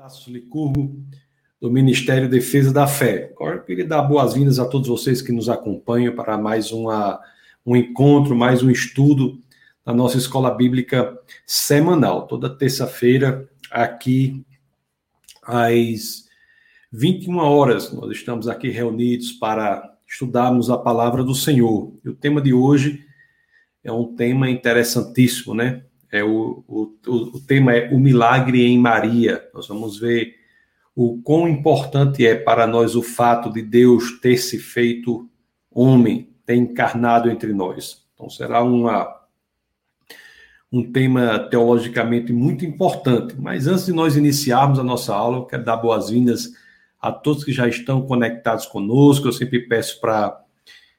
Tasso Licurgo, do Ministério Defesa da Fé. Eu queria dar boas-vindas a todos vocês que nos acompanham para mais uma, um encontro, mais um estudo da nossa escola bíblica semanal. Toda terça-feira, aqui às 21 horas, nós estamos aqui reunidos para estudarmos a palavra do Senhor. E o tema de hoje é um tema interessantíssimo, né? É o, o, o tema é o milagre em Maria. Nós vamos ver o quão importante é para nós o fato de Deus ter se feito homem, ter encarnado entre nós. Então será uma um tema teologicamente muito importante. Mas antes de nós iniciarmos a nossa aula, eu quero dar boas-vindas a todos que já estão conectados conosco. Eu sempre peço para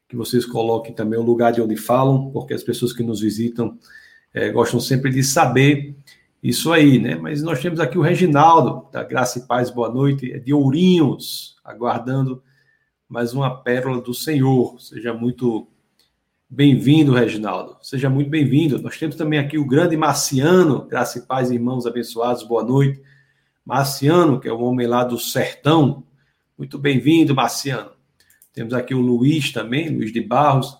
que vocês coloquem também o lugar de onde falam, porque as pessoas que nos visitam é, gostam sempre de saber isso aí, né? Mas nós temos aqui o Reginaldo, da Graça e Paz, boa noite, é de Ourinhos, aguardando mais uma pérola do Senhor. Seja muito bem-vindo, Reginaldo. Seja muito bem-vindo. Nós temos também aqui o grande Marciano, Graça e Paz, irmãos abençoados, boa noite. Marciano, que é o homem lá do sertão. Muito bem-vindo, Marciano. Temos aqui o Luiz também, Luiz de Barros,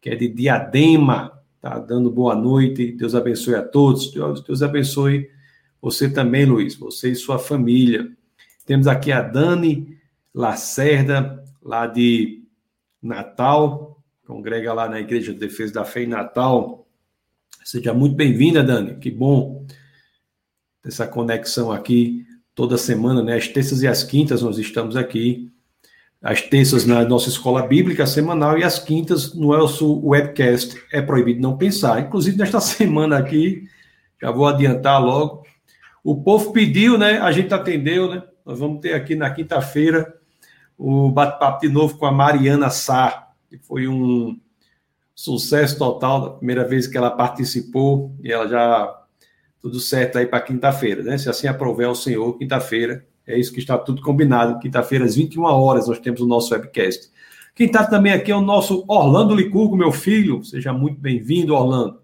que é de Diadema, Tá dando boa noite. Deus abençoe a todos. Deus, Deus abençoe você também, Luiz, você e sua família. Temos aqui a Dani Lacerda, lá de Natal, congrega lá na Igreja de Defesa da Fé em Natal. Seja muito bem-vinda, Dani. Que bom essa conexão aqui toda semana, né? As terças e as quintas nós estamos aqui às terças na nossa escola bíblica semanal e às quintas no nosso webcast É Proibido Não Pensar. Inclusive, nesta semana aqui, já vou adiantar logo, o povo pediu, né? A gente atendeu, né? Nós vamos ter aqui na quinta-feira o bate-papo de novo com a Mariana Sá, que foi um sucesso total, da primeira vez que ela participou, e ela já tudo certo aí para quinta-feira, né? Se assim aprover o Senhor, quinta-feira é isso que está tudo combinado. Quinta-feira, às 21 horas, nós temos o nosso webcast. Quem está também aqui é o nosso Orlando Licurgo, meu filho. Seja muito bem-vindo, Orlando.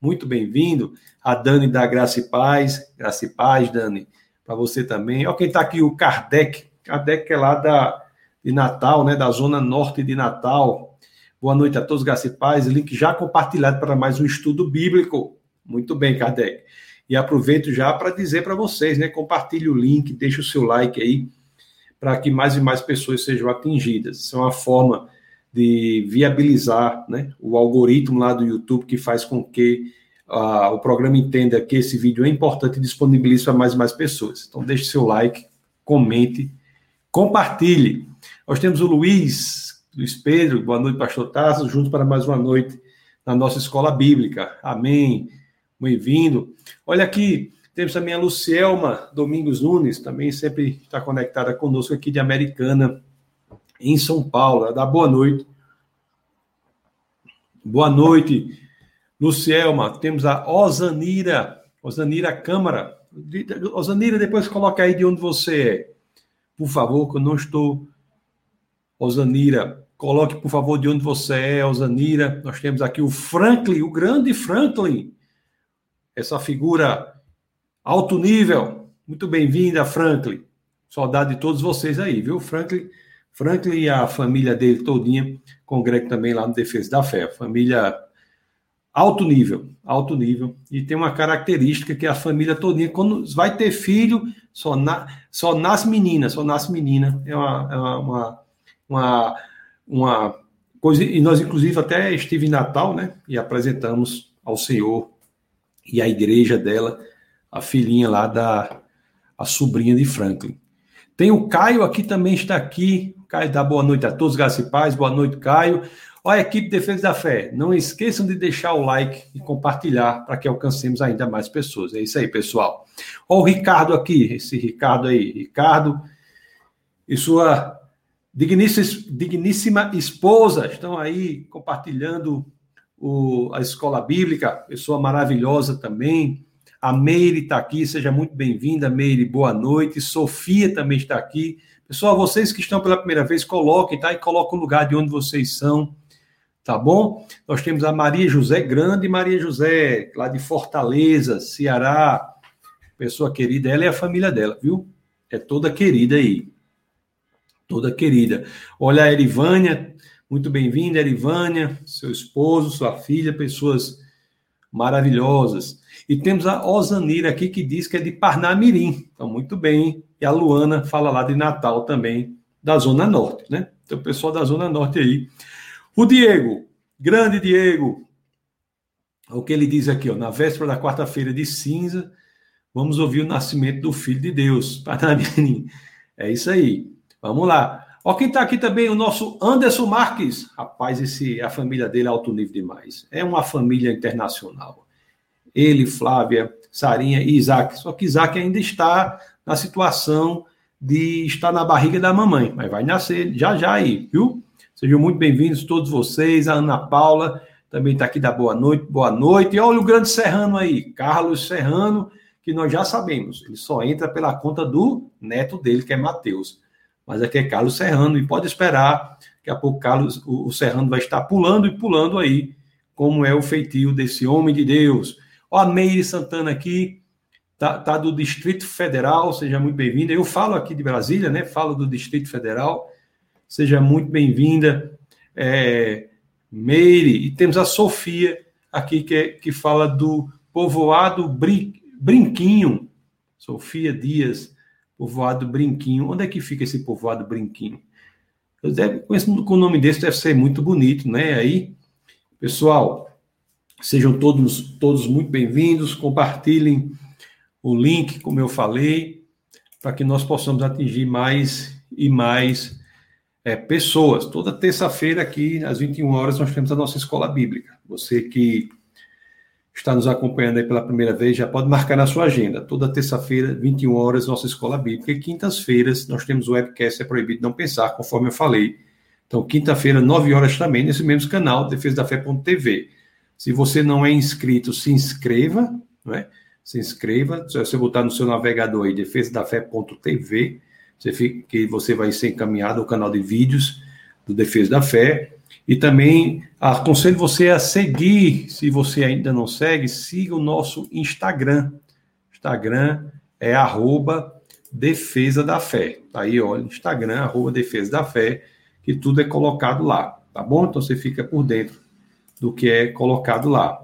Muito bem-vindo. A Dani da Graça e Paz. Graça e Paz, Dani. Para você também. Olha quem está aqui, o Kardec. Kardec é lá da, de Natal, né? Da zona norte de Natal. Boa noite a todos, Graça e Paz. Link já compartilhado para mais um estudo bíblico. Muito bem, Kardec. E aproveito já para dizer para vocês, né? Compartilhe o link, deixe o seu like aí, para que mais e mais pessoas sejam atingidas. Isso é uma forma de viabilizar né, o algoritmo lá do YouTube que faz com que uh, o programa entenda que esse vídeo é importante e disponibilize para mais e mais pessoas. Então, deixe seu like, comente, compartilhe. Nós temos o Luiz, Luiz Pedro, boa noite, pastor Tasso, juntos para mais uma noite na nossa escola bíblica. Amém bem-vindo. Olha aqui, temos também a Lucielma Domingos Nunes, também sempre está conectada conosco aqui de Americana, em São Paulo. Dá boa noite. Boa noite, Lucielma. Temos a Osanira, Osanira Câmara. Osanira, depois coloca aí de onde você é. Por favor, que eu não estou. Osanira, coloque, por favor, de onde você é, Osanira. Nós temos aqui o Franklin, o grande Franklin essa figura alto nível. Muito bem-vinda, Franklin. Saudade de todos vocês aí, viu? Franklin, Franklin e a família dele todinha congregam também lá no Defesa da Fé. Família alto nível, alto nível. E tem uma característica que a família todinha, quando vai ter filho, só, na, só nasce menina, só nasce menina. É uma, é uma, uma, uma coisa. E nós, inclusive, até estive em Natal, né? E apresentamos ao Senhor e a igreja dela, a filhinha lá da a sobrinha de Franklin. Tem o Caio aqui também está aqui. Caio dá boa noite a todos, graças e paz. Boa noite, Caio. Olha, equipe Defesa da Fé, não esqueçam de deixar o like e compartilhar para que alcancemos ainda mais pessoas. É isso aí, pessoal. Olha o Ricardo aqui, esse Ricardo aí. Ricardo e sua digníssima, digníssima esposa estão aí compartilhando o, a escola bíblica, pessoa maravilhosa também. A Meire está aqui, seja muito bem-vinda, Meire, boa noite. Sofia também está aqui. Pessoal, vocês que estão pela primeira vez, coloquem, tá? E coloquem o lugar de onde vocês são, tá bom? Nós temos a Maria José, grande Maria José, lá de Fortaleza, Ceará. Pessoa querida, ela e a família dela, viu? é toda querida aí. Toda querida. Olha a Erivânia, muito bem-vinda, Erivânia, seu esposo, sua filha, pessoas maravilhosas. E temos a Osanira aqui que diz que é de Parnamirim. Então, muito bem. E a Luana fala lá de Natal também, da Zona Norte, né? Então, o pessoal da Zona Norte aí. O Diego, grande Diego, o que ele diz aqui, ó, na véspera da quarta-feira de cinza, vamos ouvir o nascimento do Filho de Deus. Parnamirim. É isso aí. Vamos lá. Ó, quem está aqui também, o nosso Anderson Marques. Rapaz, esse, a família dele é alto nível demais. É uma família internacional. Ele, Flávia, Sarinha e Isaac. Só que Isaac ainda está na situação de estar na barriga da mamãe, mas vai nascer já já aí, viu? Sejam muito bem-vindos todos vocês. A Ana Paula também está aqui da boa noite, boa noite. E olha o grande Serrano aí, Carlos Serrano, que nós já sabemos, ele só entra pela conta do neto dele, que é Matheus mas aqui é Carlos Serrano, e pode esperar, que a pouco Carlos, o, Serrano vai estar pulando e pulando aí, como é o feitio desse homem de Deus. Ó, a Meire Santana aqui, tá, tá do Distrito Federal, seja muito bem-vinda. Eu falo aqui de Brasília, né? Falo do Distrito Federal, seja muito bem-vinda. É, Meire, e temos a Sofia aqui, que, é, que fala do povoado Brin, Brinquinho, Sofia Dias povoado Brinquinho. Onde é que fica esse povoado Brinquinho? Eu deve, conheço com o nome desse, deve ser muito bonito, né? Aí, pessoal, sejam todos, todos muito bem-vindos, compartilhem o link, como eu falei, para que nós possamos atingir mais e mais é, pessoas. Toda terça-feira aqui, às 21 horas, nós temos a nossa escola bíblica. Você que está nos acompanhando aí pela primeira vez, já pode marcar na sua agenda. Toda terça-feira, 21 horas, nossa escola bíblica. E quintas-feiras, nós temos o webcast É Proibido Não Pensar, conforme eu falei. Então, quinta-feira, 9 horas também, nesse mesmo canal, defesa da fé.tv. Se você não é inscrito, se inscreva, não é? Se inscreva. Se você botar no seu navegador aí, defesa da fé.tv, você, que você vai ser encaminhado ao canal de vídeos do Defesa da Fé. E também aconselho você a seguir, se você ainda não segue, siga o nosso Instagram. Instagram é arroba Defesa da Fé. Tá aí, olha, Instagram, arroba Defesa da Fé, que tudo é colocado lá, tá bom? Então você fica por dentro do que é colocado lá,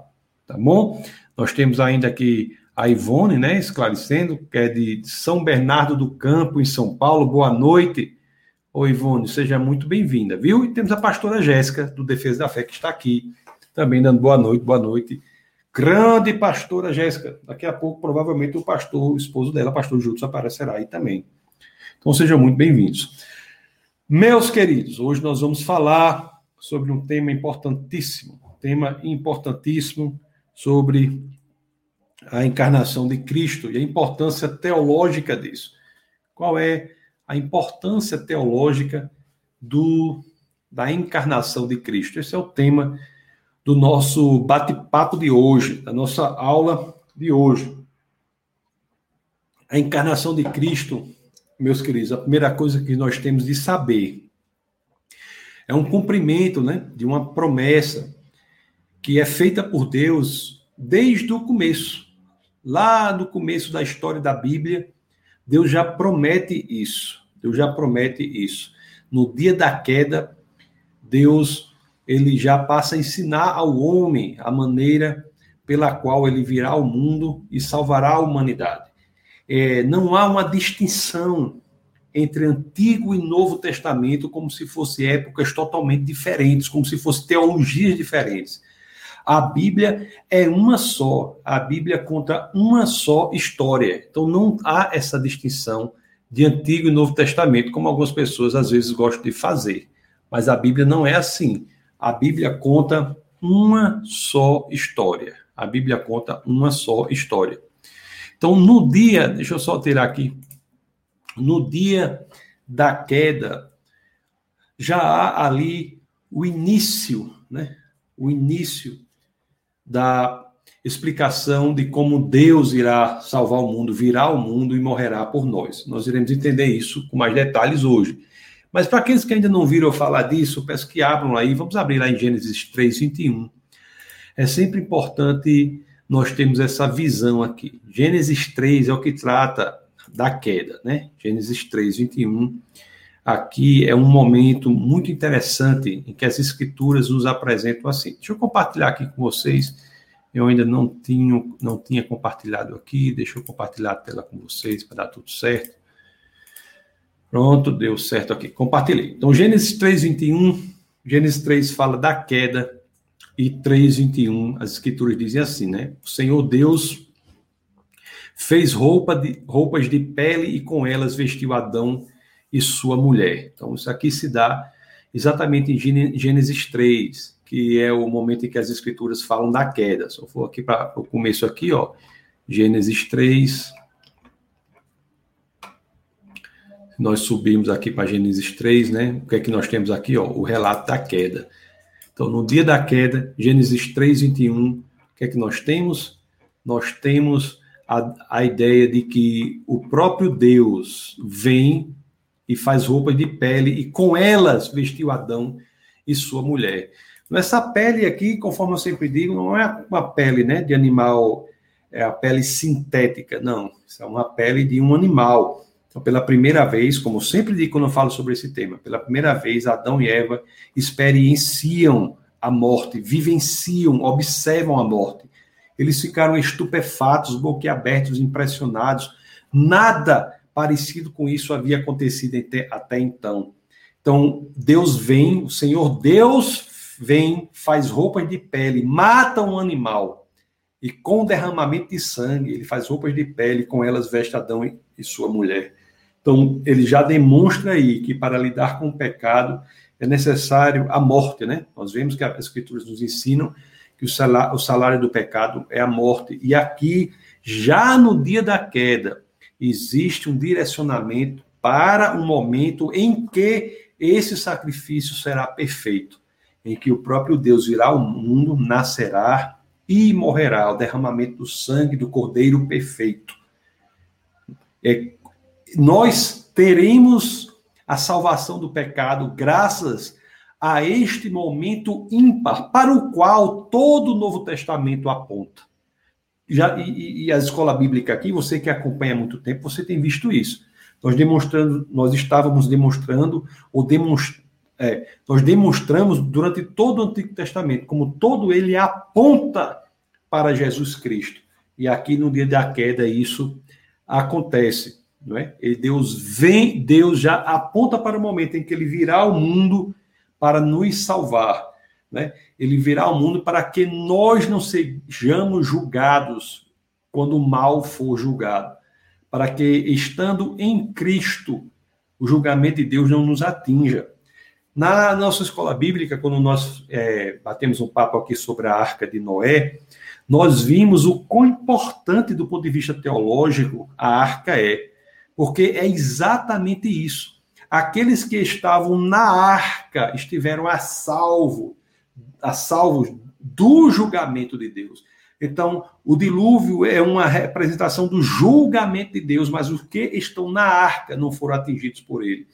tá bom? Nós temos ainda aqui a Ivone, né, esclarecendo, que é de São Bernardo do Campo, em São Paulo. Boa noite. Oi, Ivone, seja muito bem-vinda, viu? E temos a pastora Jéssica, do Defesa da Fé, que está aqui, também dando boa noite, boa noite. Grande pastora Jéssica. Daqui a pouco, provavelmente, o pastor, o esposo dela, o pastor Júlio, aparecerá aí também. Então, sejam muito bem-vindos. Meus queridos, hoje nós vamos falar sobre um tema importantíssimo, tema importantíssimo sobre a encarnação de Cristo e a importância teológica disso. Qual é a importância teológica do, da encarnação de Cristo. Esse é o tema do nosso bate-papo de hoje, da nossa aula de hoje. A encarnação de Cristo, meus queridos, a primeira coisa que nós temos de saber é um cumprimento né, de uma promessa que é feita por Deus desde o começo. Lá no começo da história da Bíblia, Deus já promete isso. Deus já promete isso. No dia da queda, Deus ele já passa a ensinar ao homem a maneira pela qual ele virá ao mundo e salvará a humanidade. É, não há uma distinção entre Antigo e Novo Testamento como se fossem épocas totalmente diferentes, como se fossem teologias diferentes. A Bíblia é uma só, a Bíblia conta uma só história. Então não há essa distinção de Antigo e Novo Testamento, como algumas pessoas às vezes gostam de fazer. Mas a Bíblia não é assim. A Bíblia conta uma só história. A Bíblia conta uma só história. Então, no dia, deixa eu só tirar aqui, no dia da queda, já há ali o início, né? O início da explicação de como Deus irá salvar o mundo, virá ao mundo e morrerá por nós. Nós iremos entender isso com mais detalhes hoje. Mas para aqueles que ainda não viram falar disso, peço que abram aí, vamos abrir lá em Gênesis 3, 21. É sempre importante nós termos essa visão aqui. Gênesis 3 é o que trata da queda, né? Gênesis 3, 21. Aqui é um momento muito interessante em que as escrituras nos apresentam assim. Deixa eu compartilhar aqui com vocês. Eu ainda não tinha, não tinha compartilhado aqui. Deixa eu compartilhar a tela com vocês para dar tudo certo. Pronto, deu certo aqui. Compartilhei. Então, Gênesis 3, 21. Gênesis 3 fala da queda e 3, 21, as escrituras dizem assim, né? O Senhor Deus fez roupa de, roupas de pele e com elas vestiu Adão e sua mulher. Então, isso aqui se dá exatamente em Gênesis 3, que é o momento em que as escrituras falam da queda. Eu for aqui para o começo aqui, ó, Gênesis 3. Nós subimos aqui para Gênesis 3, né? O que é que nós temos aqui, ó? O relato da queda. Então, no dia da queda, Gênesis 3, 21, o que é que nós temos? Nós temos a, a ideia de que o próprio Deus vem e faz roupas de pele e com elas vestiu Adão e sua mulher. Essa pele aqui, conforme eu sempre digo, não é uma pele né, de animal, é a pele sintética, não. Isso é uma pele de um animal. Então, pela primeira vez, como eu sempre digo quando eu falo sobre esse tema, pela primeira vez, Adão e Eva experienciam a morte, vivenciam, observam a morte. Eles ficaram estupefatos, boquiabertos, impressionados. Nada parecido com isso havia acontecido até, até então. Então, Deus vem, o Senhor Deus vem, faz roupas de pele, mata um animal e com derramamento de sangue, ele faz roupas de pele, com elas veste Adão e sua mulher. Então, ele já demonstra aí que para lidar com o pecado é necessário a morte, né? Nós vemos que as escrituras nos ensinam que o salário, o salário do pecado é a morte. E aqui, já no dia da queda, existe um direcionamento para um momento em que esse sacrifício será perfeito, em que o próprio Deus virá ao mundo, nascerá e morrerá, o derramamento do sangue do Cordeiro perfeito. É, nós teremos a salvação do pecado graças a este momento ímpar para o qual todo o Novo Testamento aponta já, e, e, a escola bíblica aqui, você que acompanha há muito tempo, você tem visto isso. Nós demonstrando, nós estávamos demonstrando, ou demonst, é, nós demonstramos durante todo o Antigo Testamento, como todo ele aponta para Jesus Cristo. E aqui no dia da queda isso acontece, não é? E Deus vem, Deus já aponta para o momento em que ele virá ao mundo para nos salvar né? Ele virá ao mundo para que nós não sejamos julgados quando o mal for julgado, para que estando em Cristo o julgamento de Deus não nos atinja. Na nossa escola bíblica, quando nós é, batemos um papo aqui sobre a arca de Noé, nós vimos o quão importante do ponto de vista teológico a arca é, porque é exatamente isso. Aqueles que estavam na arca estiveram a salvo a salvos do julgamento de Deus. Então, o dilúvio é uma representação do julgamento de Deus, mas os que estão na arca não foram atingidos por ele.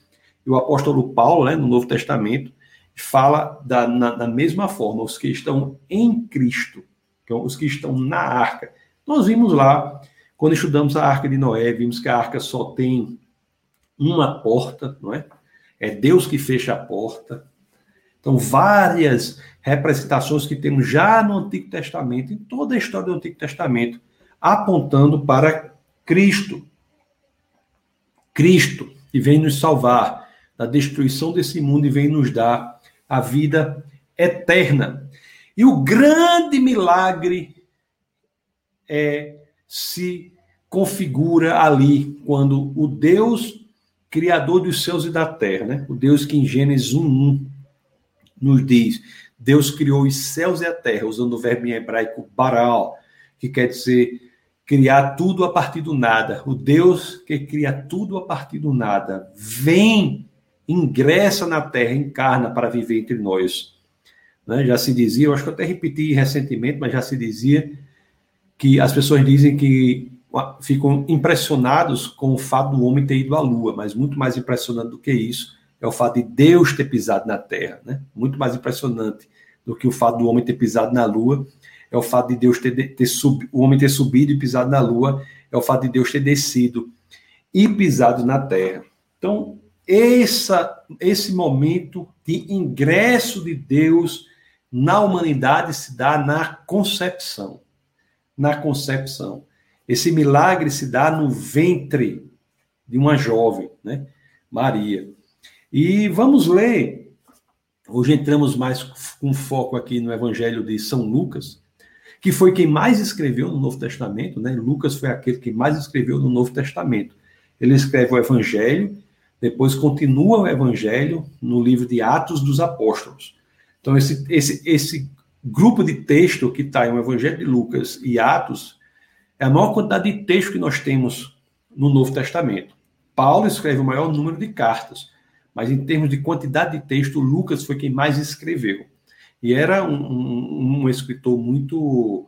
E o apóstolo Paulo, né, no Novo Testamento, fala da, na, da mesma forma, os que estão em Cristo, então, os que estão na arca. Nós vimos lá, quando estudamos a arca de Noé, vimos que a arca só tem uma porta, não é? É Deus que fecha a porta. Então, várias representações que temos já no Antigo Testamento, em toda a história do Antigo Testamento, apontando para Cristo. Cristo, que vem nos salvar da destruição desse mundo e vem nos dar a vida eterna. E o grande milagre é se configura ali quando o Deus criador dos céus e da terra, né? O Deus que em Gênesis 1:1 nos diz: Deus criou os céus e a terra, usando o verbo em hebraico baral, que quer dizer criar tudo a partir do nada. O Deus que cria tudo a partir do nada vem, ingressa na terra, encarna para viver entre nós. Né? Já se dizia, eu acho que eu até repeti recentemente, mas já se dizia que as pessoas dizem que ficam impressionados com o fato do homem ter ido à lua, mas muito mais impressionante do que isso é o fato de Deus ter pisado na Terra, né? Muito mais impressionante do que o fato do homem ter pisado na Lua, é o fato de Deus ter, ter sub, o homem ter subido e pisado na Lua, é o fato de Deus ter descido. e pisados na terra. Então, essa, esse momento de ingresso de Deus na humanidade se dá na concepção. Na concepção. Esse milagre se dá no ventre de uma jovem, né? Maria. E vamos ler. Hoje entramos mais com foco aqui no Evangelho de São Lucas, que foi quem mais escreveu no Novo Testamento, né? Lucas foi aquele que mais escreveu no Novo Testamento. Ele escreve o Evangelho, depois continua o Evangelho no livro de Atos dos Apóstolos. Então, esse, esse, esse grupo de texto que está em o Evangelho de Lucas e Atos é a maior quantidade de texto que nós temos no Novo Testamento. Paulo escreve o maior número de cartas, mas em termos de quantidade de texto, Lucas foi quem mais escreveu. E era um, um, um escritor muito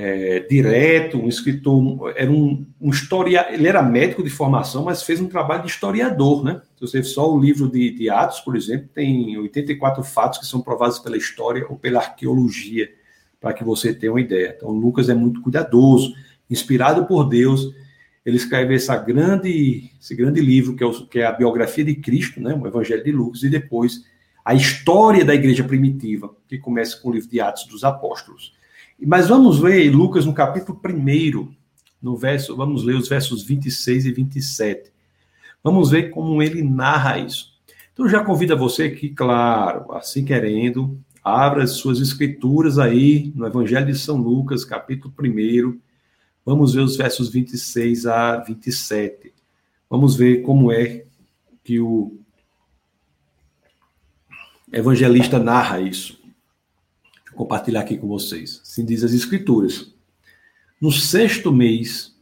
é, direto, um escritor, era um, um historiador, ele era médico de formação, mas fez um trabalho de historiador, né? Se você só o livro de, de Atos, por exemplo, tem 84 fatos que são provados pela história ou pela arqueologia, para que você tenha uma ideia. Então, Lucas é muito cuidadoso, inspirado por Deus, ele escreve essa grande, esse grande livro, que é, o, que é a biografia de Cristo, né? o Evangelho de Lucas, e depois a história da igreja primitiva, que começa com o livro de Atos dos Apóstolos. Mas vamos ver Lucas no capítulo 1, no verso, vamos ler os versos 26 e 27. Vamos ver como ele narra isso. Então já convido você que, claro, assim querendo, abra as suas escrituras aí no Evangelho de São Lucas, capítulo 1. Vamos ver os versos 26 a 27. Vamos ver como é que o evangelista narra isso compartilhar aqui com vocês. Assim diz as Escrituras. No sexto mês,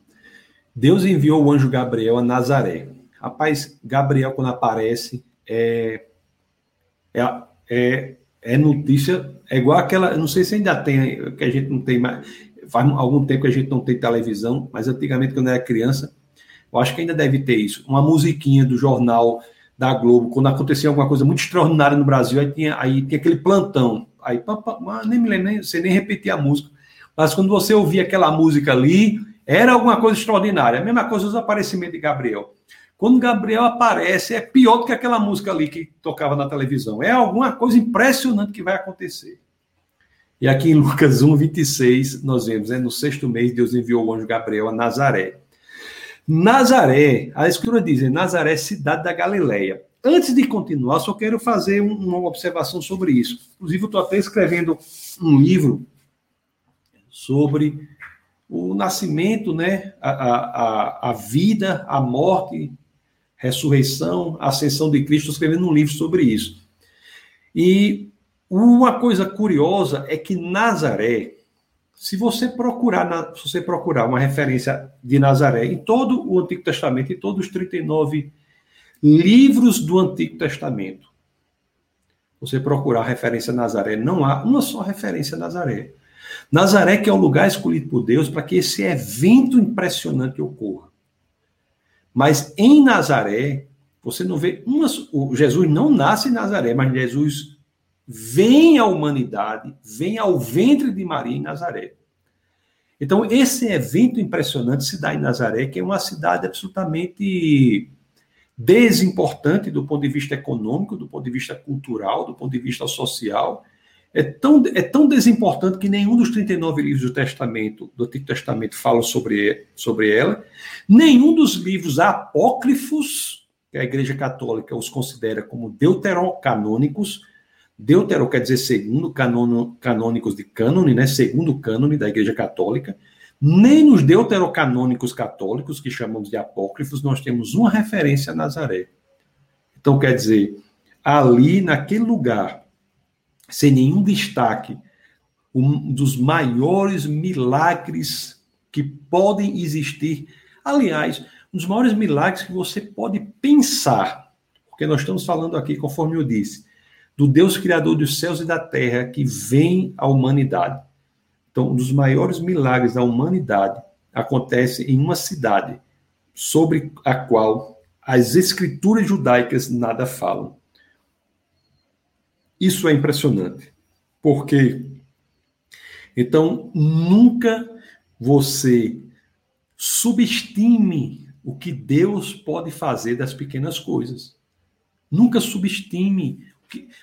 Deus enviou o anjo Gabriel a Nazaré. Rapaz, Gabriel, quando aparece, é, é, é, é notícia, é igual aquela, não sei se ainda tem, que a gente não tem mais, faz algum tempo que a gente não tem televisão, mas antigamente, quando eu era criança, eu acho que ainda deve ter isso. Uma musiquinha do jornal da Globo, quando acontecia alguma coisa muito extraordinária no Brasil, aí tinha, aí tinha aquele plantão. Aí, nem me lembro, nem, sei nem repetir a música. Mas quando você ouvia aquela música ali, era alguma coisa extraordinária. A mesma coisa os aparecimentos de Gabriel. Quando Gabriel aparece, é pior do que aquela música ali que tocava na televisão. É alguma coisa impressionante que vai acontecer. E aqui em Lucas 1, 26, nós vemos, né, no sexto mês, Deus enviou o anjo Gabriel a Nazaré. Nazaré, a escritura diz, Nazaré, cidade da Galileia. Antes de continuar, só quero fazer uma observação sobre isso. Inclusive, eu estou até escrevendo um livro sobre o nascimento, né, a, a, a vida, a morte, ressurreição, ascensão de Cristo, estou escrevendo um livro sobre isso. E uma coisa curiosa é que Nazaré, se você procurar, se você procurar uma referência de Nazaré em todo o Antigo Testamento, em todos os 39 livros do Antigo Testamento, você procurar referência a Nazaré, não há uma só referência a Nazaré. Nazaré que é o lugar escolhido por Deus para que esse evento impressionante ocorra. Mas em Nazaré, você não vê uma. Jesus não nasce em Nazaré, mas Jesus vem à humanidade, vem ao ventre de Maria em Nazaré. Então, esse evento impressionante se dá em Nazaré, que é uma cidade absolutamente desimportante do ponto de vista econômico, do ponto de vista cultural, do ponto de vista social. É tão, é tão desimportante que nenhum dos 39 livros do Testamento, do Antigo Testamento, fala sobre, sobre ela. Nenhum dos livros apócrifos, que a Igreja Católica os considera como deuterocanônicos, deutero quer dizer segundo, canônicos de cânone, né, segundo cânone da Igreja Católica, nem nos deuterocanônicos católicos, que chamamos de apócrifos, nós temos uma referência a Nazaré. Então, quer dizer, ali, naquele lugar, sem nenhum destaque, um dos maiores milagres que podem existir. Aliás, um dos maiores milagres que você pode pensar, porque nós estamos falando aqui, conforme eu disse, do Deus Criador dos céus e da terra que vem à humanidade. Então, um dos maiores milagres da humanidade acontece em uma cidade sobre a qual as escrituras judaicas nada falam. Isso é impressionante. Porque então nunca você subestime o que Deus pode fazer das pequenas coisas. Nunca subestime.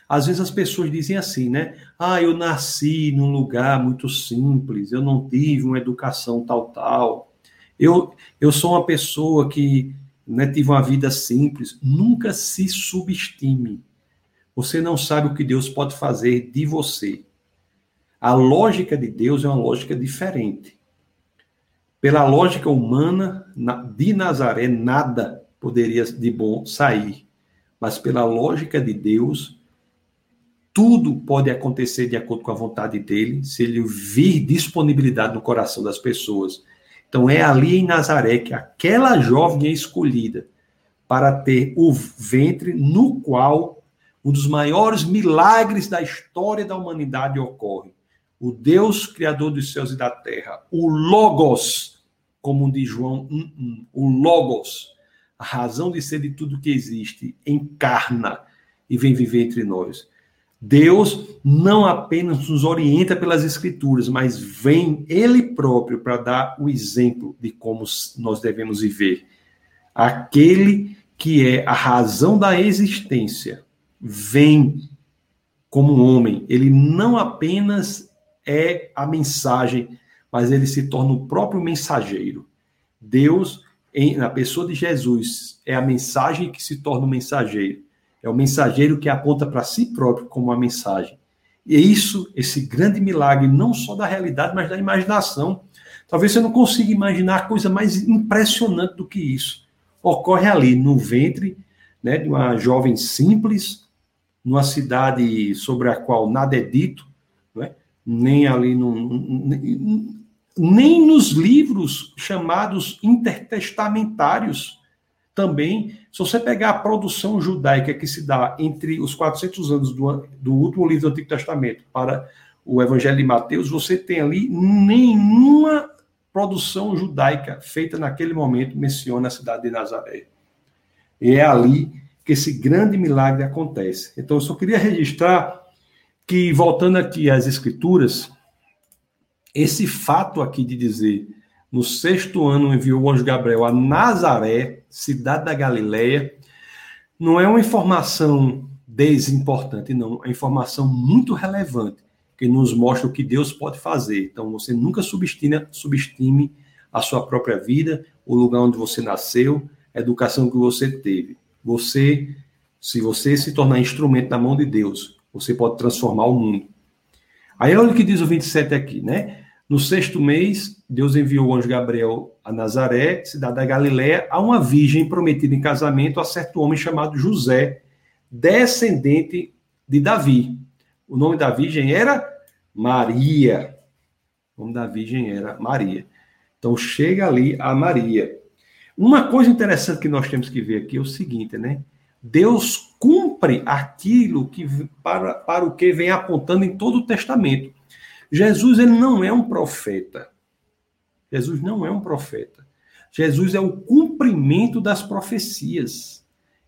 Às vezes as pessoas dizem assim, né? Ah, eu nasci num lugar muito simples, eu não tive uma educação tal, tal. Eu, eu sou uma pessoa que né, tive uma vida simples. Nunca se subestime. Você não sabe o que Deus pode fazer de você. A lógica de Deus é uma lógica diferente. Pela lógica humana, de Nazaré, nada poderia de bom sair. Mas pela lógica de Deus, tudo pode acontecer de acordo com a vontade dele, se ele vir disponibilidade no coração das pessoas. Então é ali em Nazaré que aquela jovem é escolhida para ter o ventre no qual um dos maiores milagres da história da humanidade ocorre. O Deus criador dos céus e da terra, o Logos, como diz João 1, o Logos, a razão de ser de tudo que existe, encarna e vem viver entre nós. Deus não apenas nos orienta pelas Escrituras, mas vem Ele próprio para dar o exemplo de como nós devemos viver. Aquele que é a razão da existência vem como um homem. Ele não apenas é a mensagem mas ele se torna o próprio mensageiro. Deus, em, na pessoa de Jesus, é a mensagem que se torna o mensageiro. É o mensageiro que aponta para si próprio como uma mensagem. E isso, esse grande milagre, não só da realidade, mas da imaginação. Talvez você não consiga imaginar coisa mais impressionante do que isso. Ocorre ali, no ventre né, de uma jovem simples, numa cidade sobre a qual nada é dito, é? nem ali num, nem nos livros chamados intertestamentários também, se você pegar a produção judaica que se dá entre os 400 anos do, do último livro do Antigo Testamento para o Evangelho de Mateus, você tem ali nenhuma produção judaica feita naquele momento menciona a cidade de Nazaré. E é ali que esse grande milagre acontece. Então, eu só queria registrar que, voltando aqui às Escrituras, esse fato aqui de dizer no sexto ano enviou o anjo Gabriel a Nazaré, cidade da Galileia, não é uma informação desimportante, não. É informação muito relevante, que nos mostra o que Deus pode fazer. Então, você nunca subestime, subestime a sua própria vida, o lugar onde você nasceu, a educação que você teve. Você, se você se tornar instrumento na mão de Deus, você pode transformar o mundo. Aí olha o que diz o 27 aqui, né? No sexto mês, Deus enviou o anjo Gabriel a Nazaré, cidade da Galiléia, a uma virgem prometida em casamento a certo homem chamado José, descendente de Davi. O nome da virgem era Maria. O nome da virgem era Maria. Então chega ali a Maria. Uma coisa interessante que nós temos que ver aqui é o seguinte, né? Deus cumpre aquilo que para, para o que vem apontando em todo o Testamento. Jesus ele não é um profeta. Jesus não é um profeta. Jesus é o cumprimento das profecias.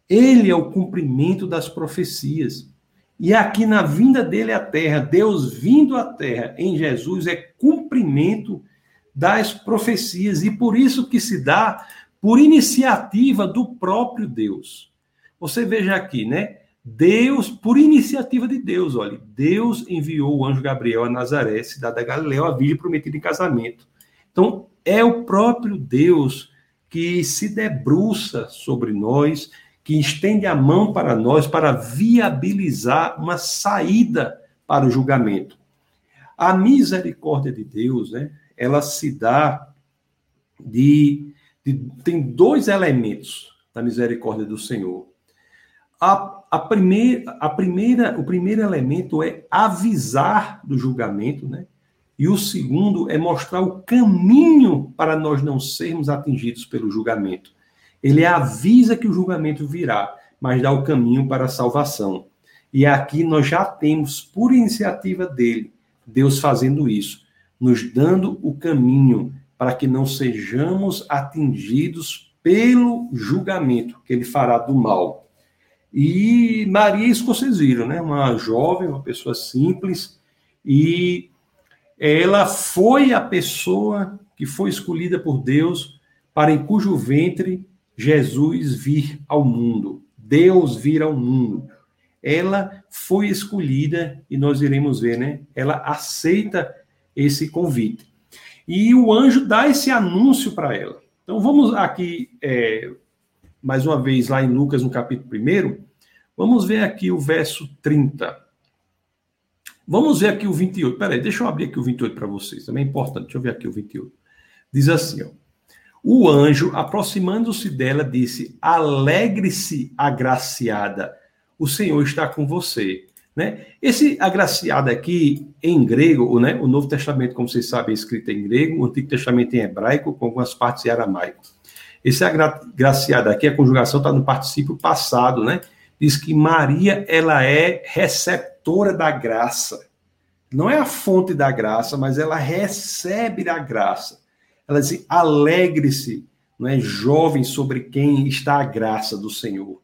Ele é o cumprimento das profecias. E aqui na vinda dele à terra, Deus vindo à terra em Jesus é cumprimento das profecias e por isso que se dá por iniciativa do próprio Deus. Você veja aqui, né? Deus, por iniciativa de Deus, olha, Deus enviou o anjo Gabriel a Nazaré, cidade da Galileia, a virgem prometida em casamento. Então, é o próprio Deus que se debruça sobre nós, que estende a mão para nós para viabilizar uma saída para o julgamento. A misericórdia de Deus, né, ela se dá de, de tem dois elementos da misericórdia do Senhor. A, a, primeira, a primeira, o primeiro elemento é avisar do julgamento, né? E o segundo é mostrar o caminho para nós não sermos atingidos pelo julgamento. Ele avisa que o julgamento virá, mas dá o caminho para a salvação. E aqui nós já temos, por iniciativa dele, Deus fazendo isso, nos dando o caminho para que não sejamos atingidos pelo julgamento que ele fará do mal. E Maria, viram, né? Uma jovem, uma pessoa simples, e ela foi a pessoa que foi escolhida por Deus para em cujo ventre Jesus vir ao mundo, Deus vir ao mundo. Ela foi escolhida e nós iremos ver, né? Ela aceita esse convite. E o anjo dá esse anúncio para ela. Então vamos aqui, é, mais uma vez, lá em Lucas, no capítulo 1, vamos ver aqui o verso 30. Vamos ver aqui o 28. Peraí, deixa eu abrir aqui o 28 para vocês, também é importante. Deixa eu ver aqui o 28. Diz assim, ó. O anjo, aproximando-se dela, disse: Alegre-se, agraciada, o Senhor está com você. Né? Esse agraciado aqui, em grego, né? o Novo Testamento, como vocês sabem, é escrito em grego, o Antigo Testamento em hebraico, com algumas partes em aramaico. Esse agraciado aqui, a conjugação está no particípio passado, né? Diz que Maria, ela é receptora da graça. Não é a fonte da graça, mas ela recebe a graça. Ela diz: alegre-se, não é jovem sobre quem está a graça do Senhor.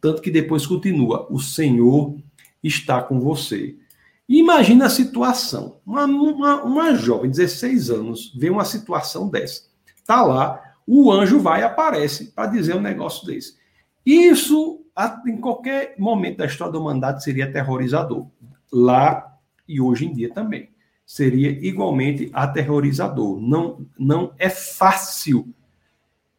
Tanto que depois continua: o Senhor está com você. imagina a situação: uma, uma, uma jovem, 16 anos, vê uma situação dessa. Está lá, o anjo vai e aparece para dizer um negócio desse. Isso, em qualquer momento da história da humanidade, seria aterrorizador. Lá e hoje em dia também seria igualmente aterrorizador. Não, não é fácil,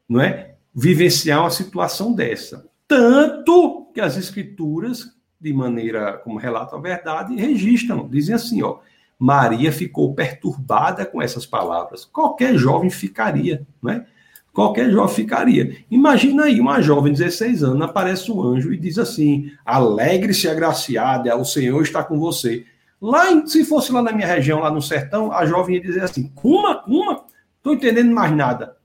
não é, vivenciar uma situação dessa. Tanto que as escrituras, de maneira como relata a verdade, registram, dizem assim, ó, Maria ficou perturbada com essas palavras. Qualquer jovem ficaria, não é? Qualquer jovem ficaria. Imagina aí uma jovem de 16 anos, aparece um anjo e diz assim: alegre-se, agraciada, o Senhor está com você. Lá, se fosse lá na minha região, lá no sertão, a jovem ia dizer assim: Cuma, Cuma, estou entendendo mais nada.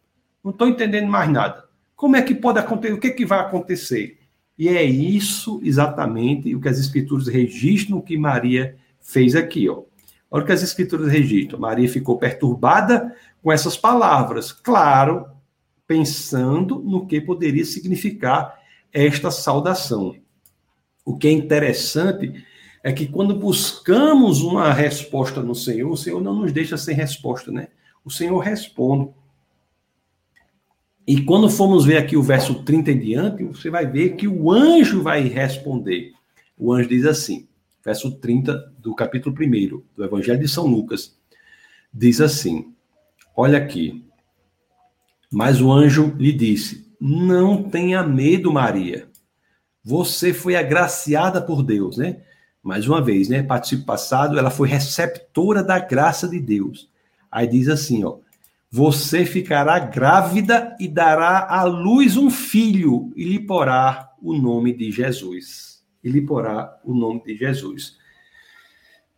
Não estou entendendo mais nada. Como é que pode acontecer? O que, é que vai acontecer? E é isso exatamente o que as escrituras registram que Maria fez aqui. Ó. Olha o que as escrituras registram. Maria ficou perturbada com essas palavras. Claro, pensando no que poderia significar esta saudação. O que é interessante é que quando buscamos uma resposta no Senhor, o Senhor não nos deixa sem resposta, né? O Senhor responde. E quando formos ver aqui o verso 30 em diante, você vai ver que o anjo vai responder. O anjo diz assim, verso 30 do capítulo 1 do Evangelho de São Lucas, diz assim: Olha aqui. Mas o anjo lhe disse: Não tenha medo, Maria. Você foi agraciada por Deus, né? mais uma vez, né? Participo passado, ela foi receptora da graça de Deus. Aí diz assim, ó: Você ficará grávida e dará à luz um filho e lhe porá o nome de Jesus. E lhe porá o nome de Jesus.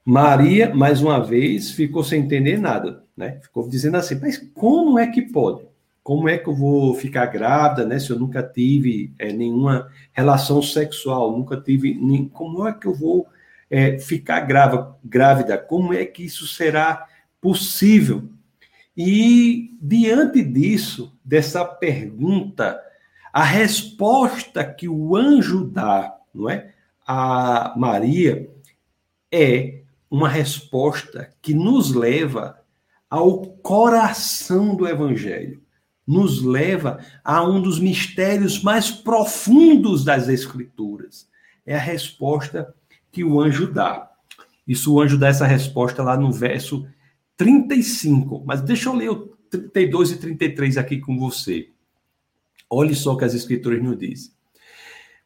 Maria, mais uma vez, ficou sem entender nada, né? Ficou dizendo assim: Mas como é que pode? Como é que eu vou ficar grávida, né? Se eu nunca tive é, nenhuma relação sexual, nunca tive. Nem, como é que eu vou é, ficar grava, grávida, como é que isso será possível? E diante disso, dessa pergunta, a resposta que o anjo dá, não é, a Maria é uma resposta que nos leva ao coração do evangelho, nos leva a um dos mistérios mais profundos das escrituras. É a resposta que o anjo dá. Isso o anjo dá essa resposta lá no verso 35. Mas deixa eu ler o 32 e 33 aqui com você. Olhe só o que as escrituras nos dizem.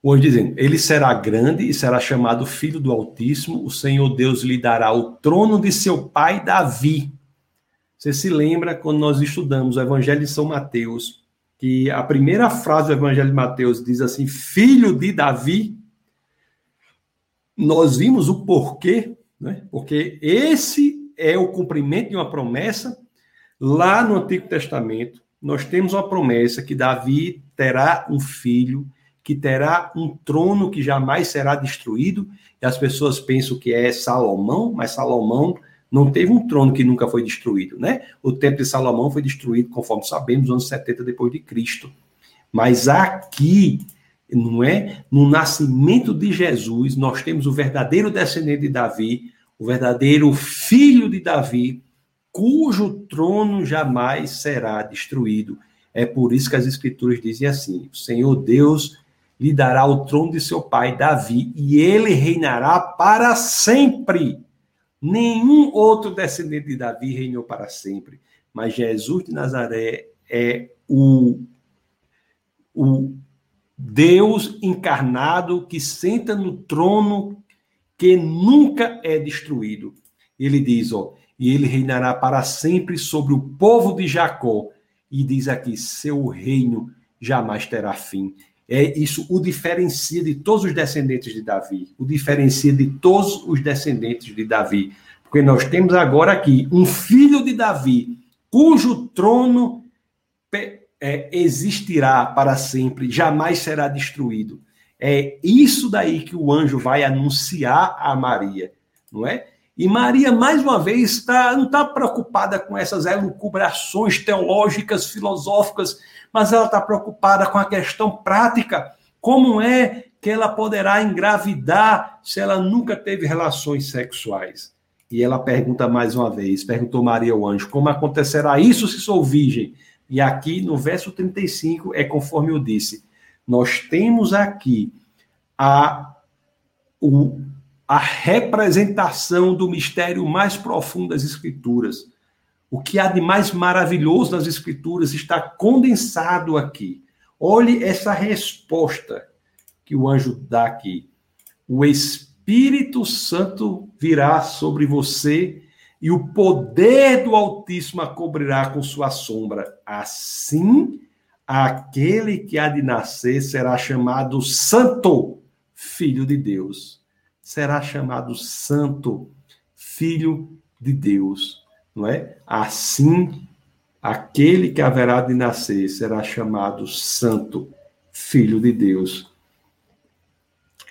O anjo dizendo: Ele será grande e será chamado Filho do Altíssimo. O Senhor Deus lhe dará o trono de seu pai Davi. Você se lembra quando nós estudamos o Evangelho de São Mateus, que a primeira frase do Evangelho de Mateus diz assim: Filho de Davi nós vimos o porquê, né? porque esse é o cumprimento de uma promessa. Lá no Antigo Testamento, nós temos uma promessa que Davi terá um filho, que terá um trono que jamais será destruído. E as pessoas pensam que é Salomão, mas Salomão não teve um trono que nunca foi destruído, né? O templo de Salomão foi destruído, conforme sabemos, nos anos 70 depois de Cristo. Mas aqui não é? No nascimento de Jesus, nós temos o verdadeiro descendente de Davi, o verdadeiro filho de Davi, cujo trono jamais será destruído. É por isso que as escrituras dizem assim: o Senhor Deus lhe dará o trono de seu pai Davi, e ele reinará para sempre. Nenhum outro descendente de Davi reinou para sempre, mas Jesus de Nazaré é o, o Deus encarnado que senta no trono que nunca é destruído. Ele diz, ó, e ele reinará para sempre sobre o povo de Jacó. E diz aqui: seu reino jamais terá fim. É isso o diferencia de todos os descendentes de Davi, o diferencia de todos os descendentes de Davi, porque nós temos agora aqui um filho de Davi, cujo trono é, existirá para sempre, jamais será destruído. É isso daí que o anjo vai anunciar a Maria, não é? E Maria, mais uma vez, tá, não está preocupada com essas elucubrações teológicas, filosóficas, mas ela está preocupada com a questão prática. Como é que ela poderá engravidar se ela nunca teve relações sexuais? E ela pergunta mais uma vez, perguntou Maria ao anjo, como acontecerá isso se sou virgem? E aqui no verso 35 é conforme eu disse, nós temos aqui a, o, a representação do mistério mais profundo das Escrituras. O que há de mais maravilhoso nas Escrituras está condensado aqui. Olhe essa resposta que o anjo dá aqui. O Espírito Santo virá sobre você e o poder do Altíssimo a cobrirá com sua sombra. Assim, aquele que há de nascer será chamado Santo, Filho de Deus será chamado santo, filho de Deus, não é? Assim, aquele que haverá de nascer será chamado santo, filho de Deus.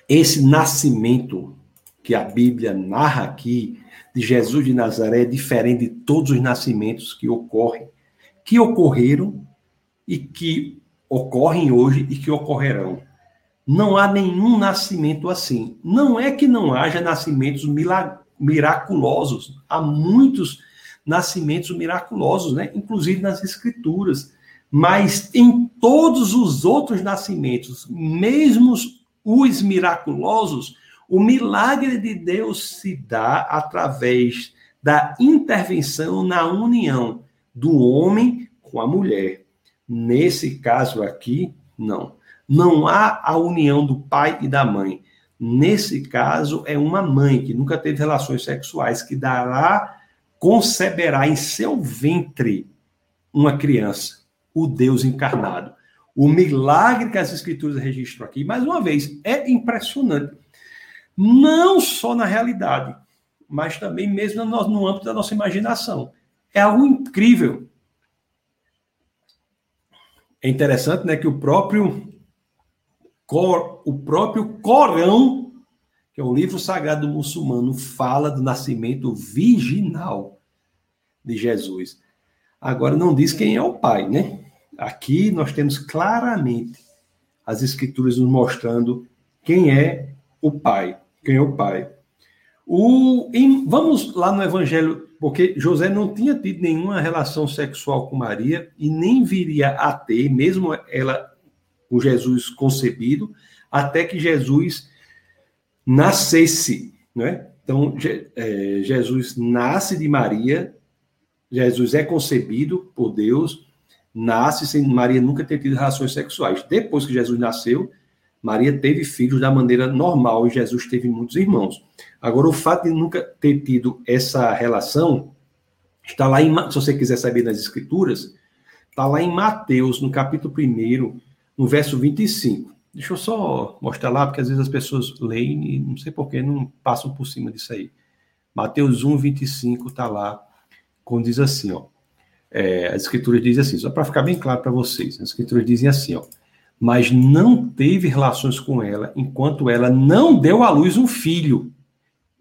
Esse nascimento que a Bíblia narra aqui de Jesus de Nazaré é diferente de todos os nascimentos que ocorrem, que ocorreram e que ocorrem hoje e que ocorrerão. Não há nenhum nascimento assim. Não é que não haja nascimentos miraculosos. Há muitos nascimentos miraculosos, né? inclusive nas escrituras. Mas em todos os outros nascimentos, mesmo os miraculosos, o milagre de Deus se dá através da intervenção na união do homem com a mulher. Nesse caso aqui, não. Não há a união do pai e da mãe. Nesse caso, é uma mãe que nunca teve relações sexuais que dará, conceberá em seu ventre uma criança, o Deus encarnado. O milagre que as escrituras registram aqui, mais uma vez, é impressionante. Não só na realidade, mas também mesmo no âmbito da nossa imaginação. É algo incrível. É interessante, né, que o próprio Cor, o próprio Corão, que é o livro sagrado muçulmano, fala do nascimento virginal de Jesus. Agora não diz quem é o pai, né? Aqui nós temos claramente as escrituras nos mostrando quem é o pai, quem é o pai. O, em, vamos lá no Evangelho, porque José não tinha tido nenhuma relação sexual com Maria e nem viria a ter, mesmo ela com Jesus concebido, até que Jesus nascesse, né? Então, é, Jesus nasce de Maria, Jesus é concebido por Deus, nasce sem Maria nunca ter tido relações sexuais. Depois que Jesus nasceu, Maria teve filhos da maneira normal e Jesus teve muitos irmãos. Agora, o fato de nunca ter tido essa relação está lá em, se você quiser saber nas Escrituras, está lá em Mateus, no capítulo 1, no verso 25. Deixa eu só mostrar lá, porque às vezes as pessoas leem e não sei por que não passam por cima disso aí. Mateus 1, 25 está lá, quando diz assim, ó. É, as escrituras dizem assim, só para ficar bem claro para vocês, as escrituras dizem assim, ó. Mas não teve relações com ela enquanto ela não deu à luz um filho.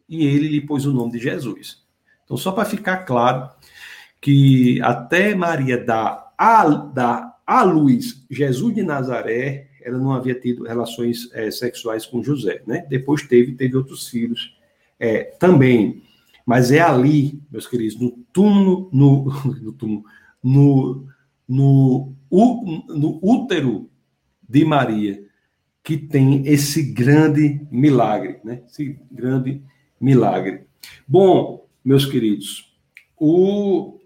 E ele lhe pôs o nome de Jesus. Então, só para ficar claro que até Maria dá a, dá a luz, Jesus de Nazaré, ela não havia tido relações é, sexuais com José, né? Depois teve, teve outros filhos é, também. Mas é ali, meus queridos, no túmulo, no, no, túmulo, no, no, no útero de Maria que tem esse grande milagre, né? Esse grande milagre. Bom, meus queridos, o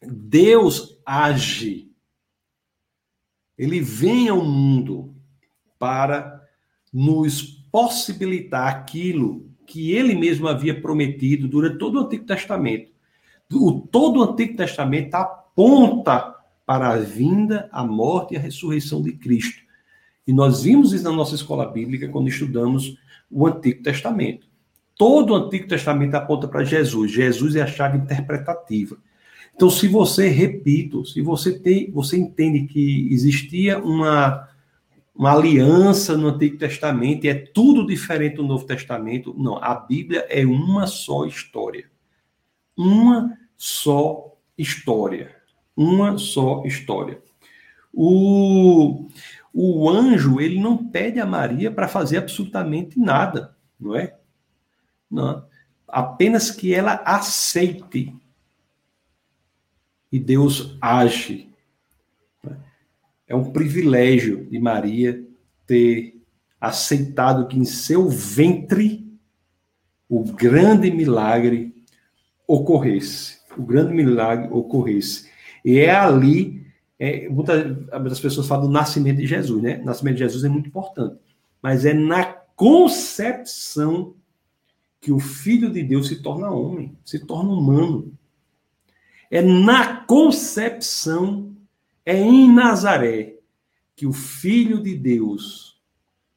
Deus age. Ele vem ao mundo para nos possibilitar aquilo que ele mesmo havia prometido durante todo o Antigo Testamento. O, todo o Antigo Testamento aponta para a vinda, a morte e a ressurreição de Cristo. E nós vimos isso na nossa escola bíblica quando estudamos o Antigo Testamento. Todo o Antigo Testamento aponta para Jesus. Jesus é a chave interpretativa. Então, se você, repito, se você tem, você entende que existia uma, uma aliança no Antigo Testamento e é tudo diferente do Novo Testamento, não, a Bíblia é uma só história. Uma só história. Uma só história. O, o anjo, ele não pede a Maria para fazer absolutamente nada, não é? Não. Apenas que ela aceite. E Deus age. É um privilégio de Maria ter aceitado que em seu ventre o grande milagre ocorresse. O grande milagre ocorresse. E é ali é, muitas pessoas falam do nascimento de Jesus, né? O nascimento de Jesus é muito importante. Mas é na concepção que o Filho de Deus se torna homem, se torna humano. É na concepção, é em Nazaré, que o Filho de Deus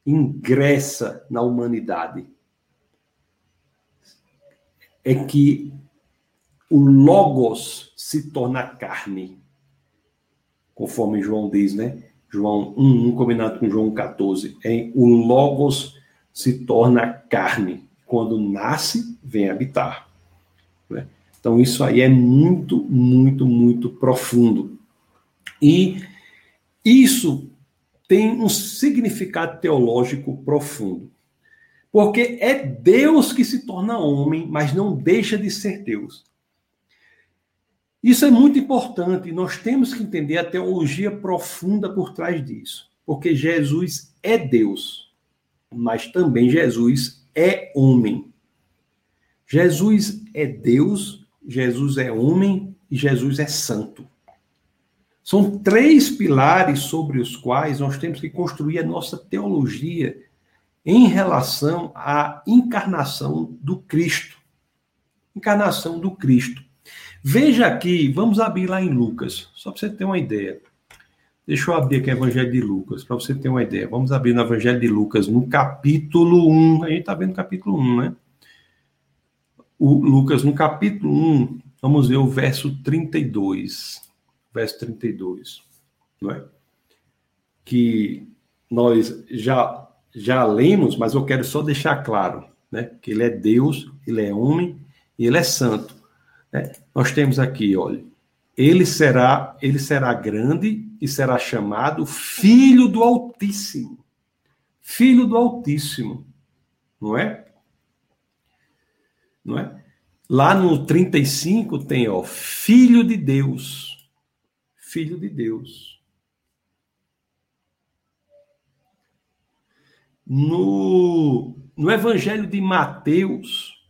ingressa na humanidade. É que o Logos se torna carne conforme João diz, né? João 1, 1 combinado com João 14. Em, o Logos se torna carne. Quando nasce, vem habitar. Né? Então, isso aí é muito, muito, muito profundo. E isso tem um significado teológico profundo. Porque é Deus que se torna homem, mas não deixa de ser Deus. Isso é muito importante. Nós temos que entender a teologia profunda por trás disso. Porque Jesus é Deus, mas também Jesus é homem. Jesus é Deus, Jesus é homem e Jesus é santo. São três pilares sobre os quais nós temos que construir a nossa teologia em relação à encarnação do Cristo. Encarnação do Cristo. Veja aqui, vamos abrir lá em Lucas, só para você ter uma ideia. Deixa eu abrir aqui o Evangelho de Lucas, para você ter uma ideia. Vamos abrir no Evangelho de Lucas, no capítulo 1. A gente está vendo o capítulo 1, né? O Lucas, no capítulo 1, vamos ver o verso 32. Verso 32, não é? Que nós já, já lemos, mas eu quero só deixar claro, né? Que ele é Deus, ele é homem e ele é santo. Né? Nós temos aqui, olha, ele será, ele será grande e será chamado Filho do Altíssimo. Filho do Altíssimo, não é? Não é? Lá no 35 tem, ó, Filho de Deus. Filho de Deus. No, no Evangelho de Mateus,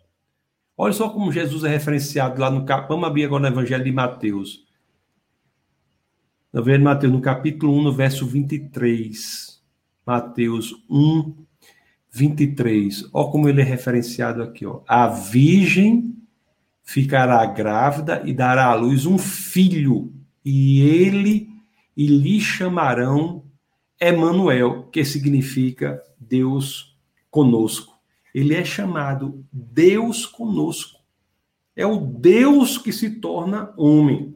Olha só como Jesus é referenciado lá no Vamos abrir agora no Evangelho de Mateus. No Evangelho de Mateus, no capítulo 1, no verso 23. Mateus 1, 23. Olha como ele é referenciado aqui. Ó. A virgem ficará grávida e dará à luz um filho, e ele e lhe chamarão Emanuel, que significa Deus conosco. Ele é chamado Deus conosco. É o Deus que se torna homem.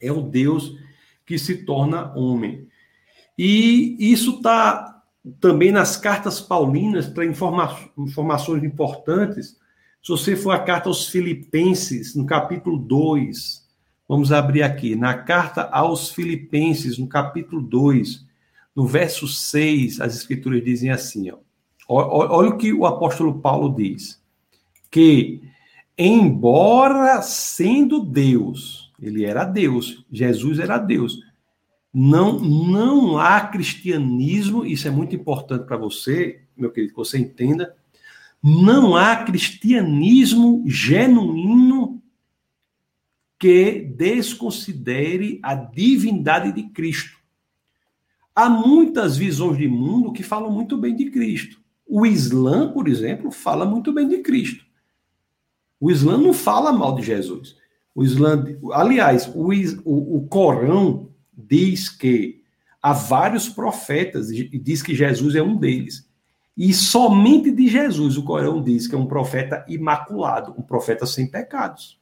É o Deus que se torna homem. E isso está também nas cartas paulinas, para informa informações importantes. Se você for a carta aos Filipenses, no capítulo 2, vamos abrir aqui, na carta aos Filipenses, no capítulo 2, no verso 6, as escrituras dizem assim, ó. Olha o que o apóstolo Paulo diz: que, embora sendo Deus, Ele era Deus. Jesus era Deus. Não, não há cristianismo, isso é muito importante para você, meu querido, que você entenda. Não há cristianismo genuíno que desconsidere a divindade de Cristo. Há muitas visões de mundo que falam muito bem de Cristo. O Islã, por exemplo, fala muito bem de Cristo. O Islã não fala mal de Jesus. O Islã, aliás, o, o, o Corão diz que há vários profetas e diz que Jesus é um deles. E somente de Jesus o Corão diz que é um profeta imaculado, um profeta sem pecados.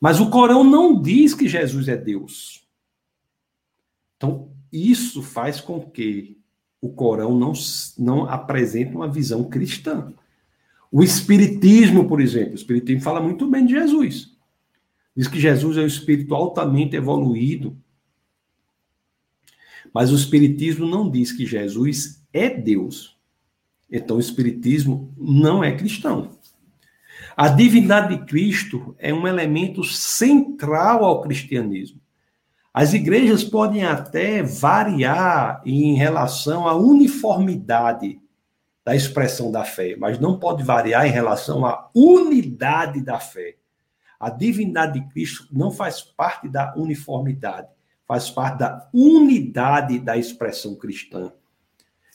Mas o Corão não diz que Jesus é Deus. Então, isso faz com que o Corão não, não apresente uma visão cristã. O Espiritismo, por exemplo, o Espiritismo fala muito bem de Jesus. Diz que Jesus é um espírito altamente evoluído. Mas o Espiritismo não diz que Jesus é Deus. Então, o Espiritismo não é cristão. A divindade de Cristo é um elemento central ao cristianismo. As igrejas podem até variar em relação à uniformidade da expressão da fé, mas não pode variar em relação à unidade da fé. A divindade de Cristo não faz parte da uniformidade, faz parte da unidade da expressão cristã.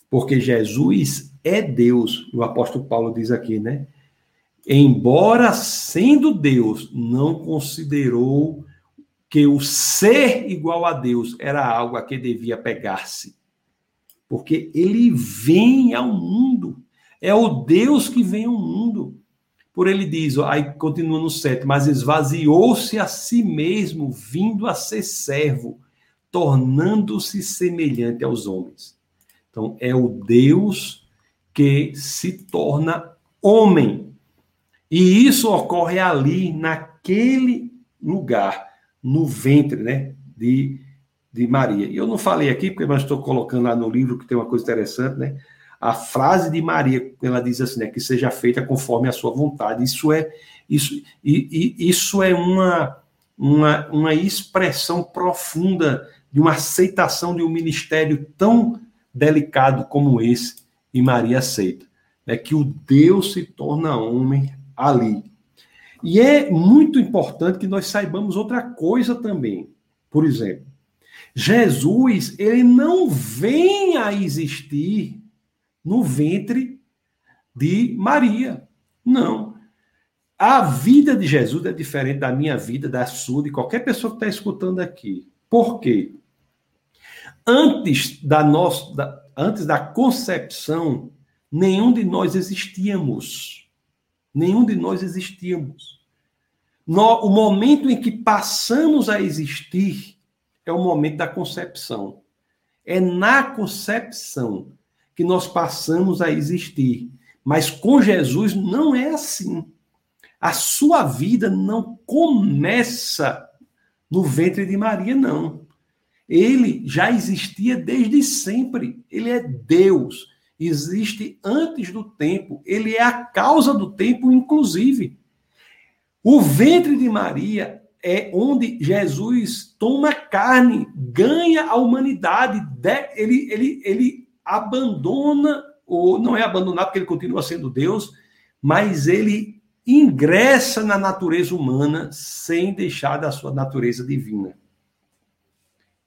Porque Jesus é Deus, o apóstolo Paulo diz aqui, né? Embora sendo Deus, não considerou que o ser igual a Deus era algo a que devia pegar-se. Porque ele vem ao mundo. É o Deus que vem ao mundo. Por ele diz, aí continua no 7, mas esvaziou-se a si mesmo, vindo a ser servo, tornando-se semelhante aos homens. Então, é o Deus que se torna homem. E isso ocorre ali, naquele lugar no ventre, né, de, de Maria. E eu não falei aqui, porque eu estou colocando lá no livro que tem uma coisa interessante, né? A frase de Maria, ela diz assim, né, que seja feita conforme a sua vontade. Isso é isso e, e isso é uma, uma uma expressão profunda de uma aceitação de um ministério tão delicado como esse e Maria aceita, é que o Deus se torna homem ali. E é muito importante que nós saibamos outra coisa também. Por exemplo, Jesus, ele não vem a existir no ventre de Maria. Não. A vida de Jesus é diferente da minha vida, da sua, de qualquer pessoa que está escutando aqui. Por quê? Antes da nossa, da, antes da concepção, nenhum de nós existíamos. Nenhum de nós existíamos. No, o momento em que passamos a existir é o momento da concepção. É na concepção que nós passamos a existir. Mas com Jesus não é assim. A sua vida não começa no ventre de Maria, não. Ele já existia desde sempre. Ele é Deus existe antes do tempo, ele é a causa do tempo, inclusive. O ventre de Maria é onde Jesus toma carne, ganha a humanidade, ele, ele, ele abandona, ou não é abandonar porque ele continua sendo Deus, mas ele ingressa na natureza humana sem deixar da sua natureza divina.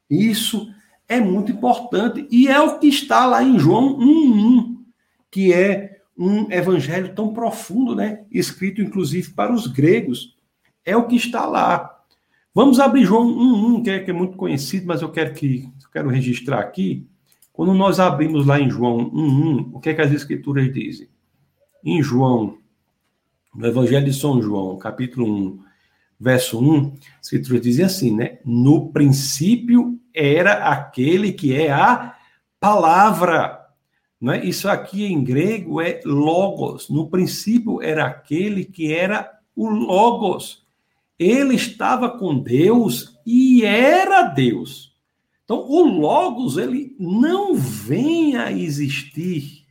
Isso é muito importante e é o que está lá em João 1:1, que é um evangelho tão profundo, né? Escrito inclusive para os gregos. É o que está lá. Vamos abrir João 1:1, que é, que é muito conhecido, mas eu quero que eu quero registrar aqui. Quando nós abrimos lá em João 1:1, o que é que as escrituras dizem? Em João, no Evangelho de São João, capítulo 1, verso 1, as escrituras dizem assim, né? No princípio era aquele que é a palavra. é? Isso aqui em grego é logos. No princípio era aquele que era o logos. Ele estava com Deus e era Deus. Então, o logos ele não vem a existir.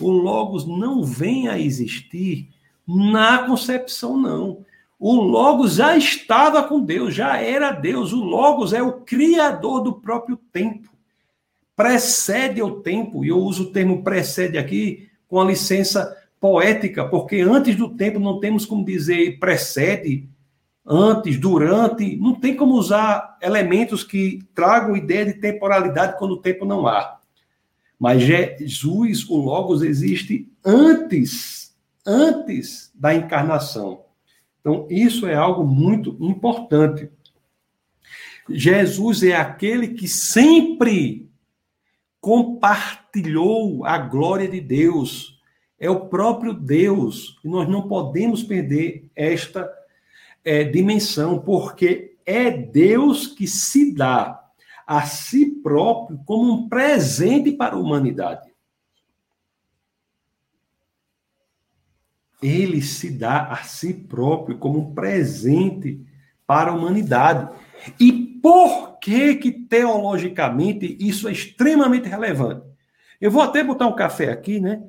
O logos não vem a existir na concepção não. O Logos já estava com Deus, já era Deus. O Logos é o criador do próprio tempo. Precede o tempo, e eu uso o termo precede aqui com a licença poética, porque antes do tempo não temos como dizer precede, antes, durante, não tem como usar elementos que tragam ideia de temporalidade quando o tempo não há. Mas Jesus, o Logos, existe antes, antes da encarnação. Então, isso é algo muito importante. Jesus é aquele que sempre compartilhou a glória de Deus. É o próprio Deus. E nós não podemos perder esta é, dimensão, porque é Deus que se dá a si próprio como um presente para a humanidade. ele se dá a si próprio como um presente para a humanidade. E por que que teologicamente isso é extremamente relevante? Eu vou até botar um café aqui, né?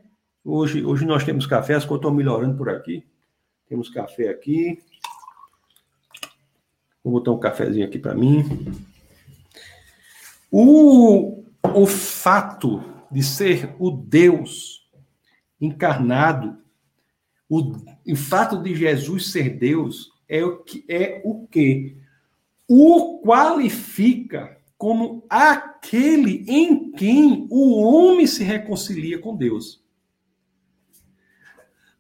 Hoje, hoje nós temos café, as coisas estão melhorando por aqui. Temos café aqui. Vou botar um cafezinho aqui para mim. O, o fato de ser o Deus encarnado o, o fato de Jesus ser Deus é o que é o que o qualifica como aquele em quem o homem se reconcilia com Deus.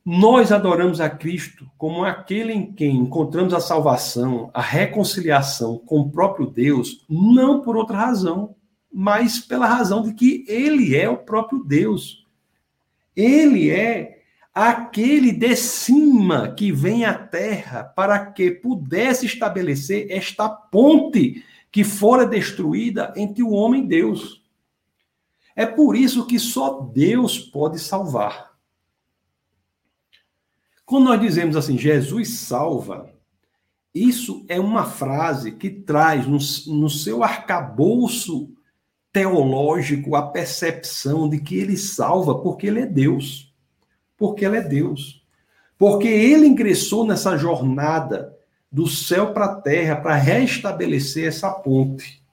Nós adoramos a Cristo como aquele em quem encontramos a salvação, a reconciliação com o próprio Deus, não por outra razão, mas pela razão de que ele é o próprio Deus. Ele é aquele de cima que vem à terra para que pudesse estabelecer esta ponte que fora destruída entre o homem e Deus. É por isso que só Deus pode salvar. Quando nós dizemos assim, Jesus salva, isso é uma frase que traz no, no seu arcabouço teológico a percepção de que ele salva porque ele é Deus. Porque ele é Deus. Porque ele ingressou nessa jornada do céu para a terra para restabelecer essa ponte.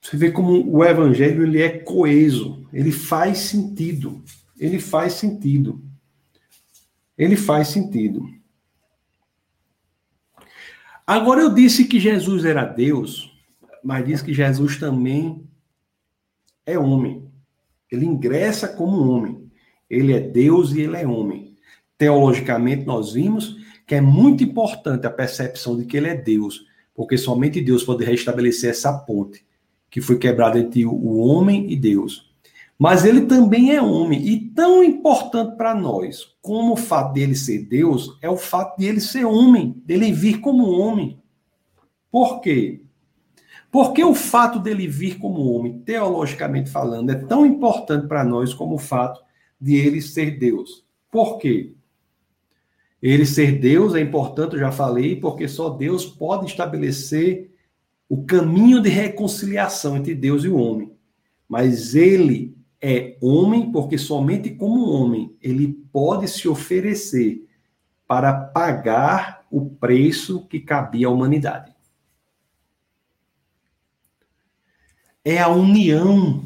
Você vê como o evangelho ele é coeso, ele faz sentido. Ele faz sentido. Ele faz sentido. Agora eu disse que Jesus era Deus, mas disse que Jesus também é homem. Ele ingressa como homem. Ele é Deus e ele é homem. Teologicamente, nós vimos que é muito importante a percepção de que ele é Deus, porque somente Deus pode restabelecer essa ponte que foi quebrada entre o homem e Deus. Mas ele também é homem, e tão importante para nós como o fato dele ser Deus é o fato de ele ser homem, dele vir como homem. Por quê? Porque o fato dele vir como homem, teologicamente falando, é tão importante para nós como o fato de ele ser Deus. Por quê? Ele ser Deus é importante, eu já falei, porque só Deus pode estabelecer o caminho de reconciliação entre Deus e o homem. Mas ele é homem porque somente como homem ele pode se oferecer para pagar o preço que cabia à humanidade. é a união.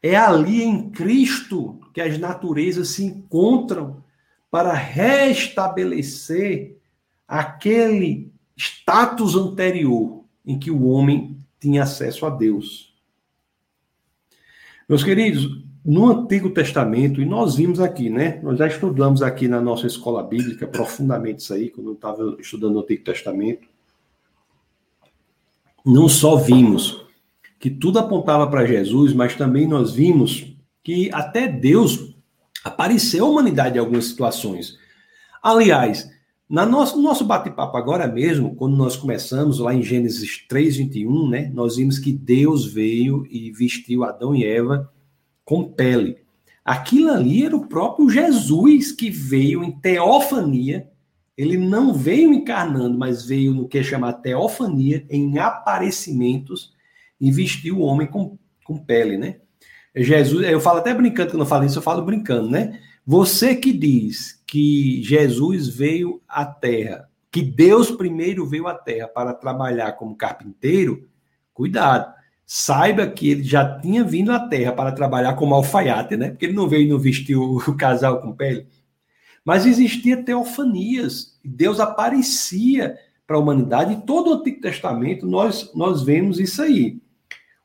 É ali em Cristo que as naturezas se encontram para restabelecer aquele status anterior em que o homem tinha acesso a Deus. Meus queridos, no Antigo Testamento, e nós vimos aqui, né? Nós já estudamos aqui na nossa escola bíblica profundamente isso aí, quando eu estava estudando o Antigo Testamento não só vimos que tudo apontava para Jesus, mas também nós vimos que até Deus apareceu à humanidade em algumas situações. Aliás, na nosso, no nosso bate-papo agora mesmo, quando nós começamos lá em Gênesis 3, 21, né, nós vimos que Deus veio e vestiu Adão e Eva com pele. Aquilo ali era o próprio Jesus que veio em teofania ele não veio encarnando, mas veio no que é chamar teofania, em aparecimentos, e vestiu o homem com, com pele, né? Jesus, eu falo até brincando quando eu falo isso, eu falo brincando, né? Você que diz que Jesus veio à Terra, que Deus primeiro veio à Terra para trabalhar como carpinteiro, cuidado. Saiba que ele já tinha vindo à Terra para trabalhar como alfaiate, né? Porque ele não veio e não vestiu o casal com pele. Mas existia teofanias. Deus aparecia para a humanidade. E todo o Antigo Testamento nós, nós vemos isso aí.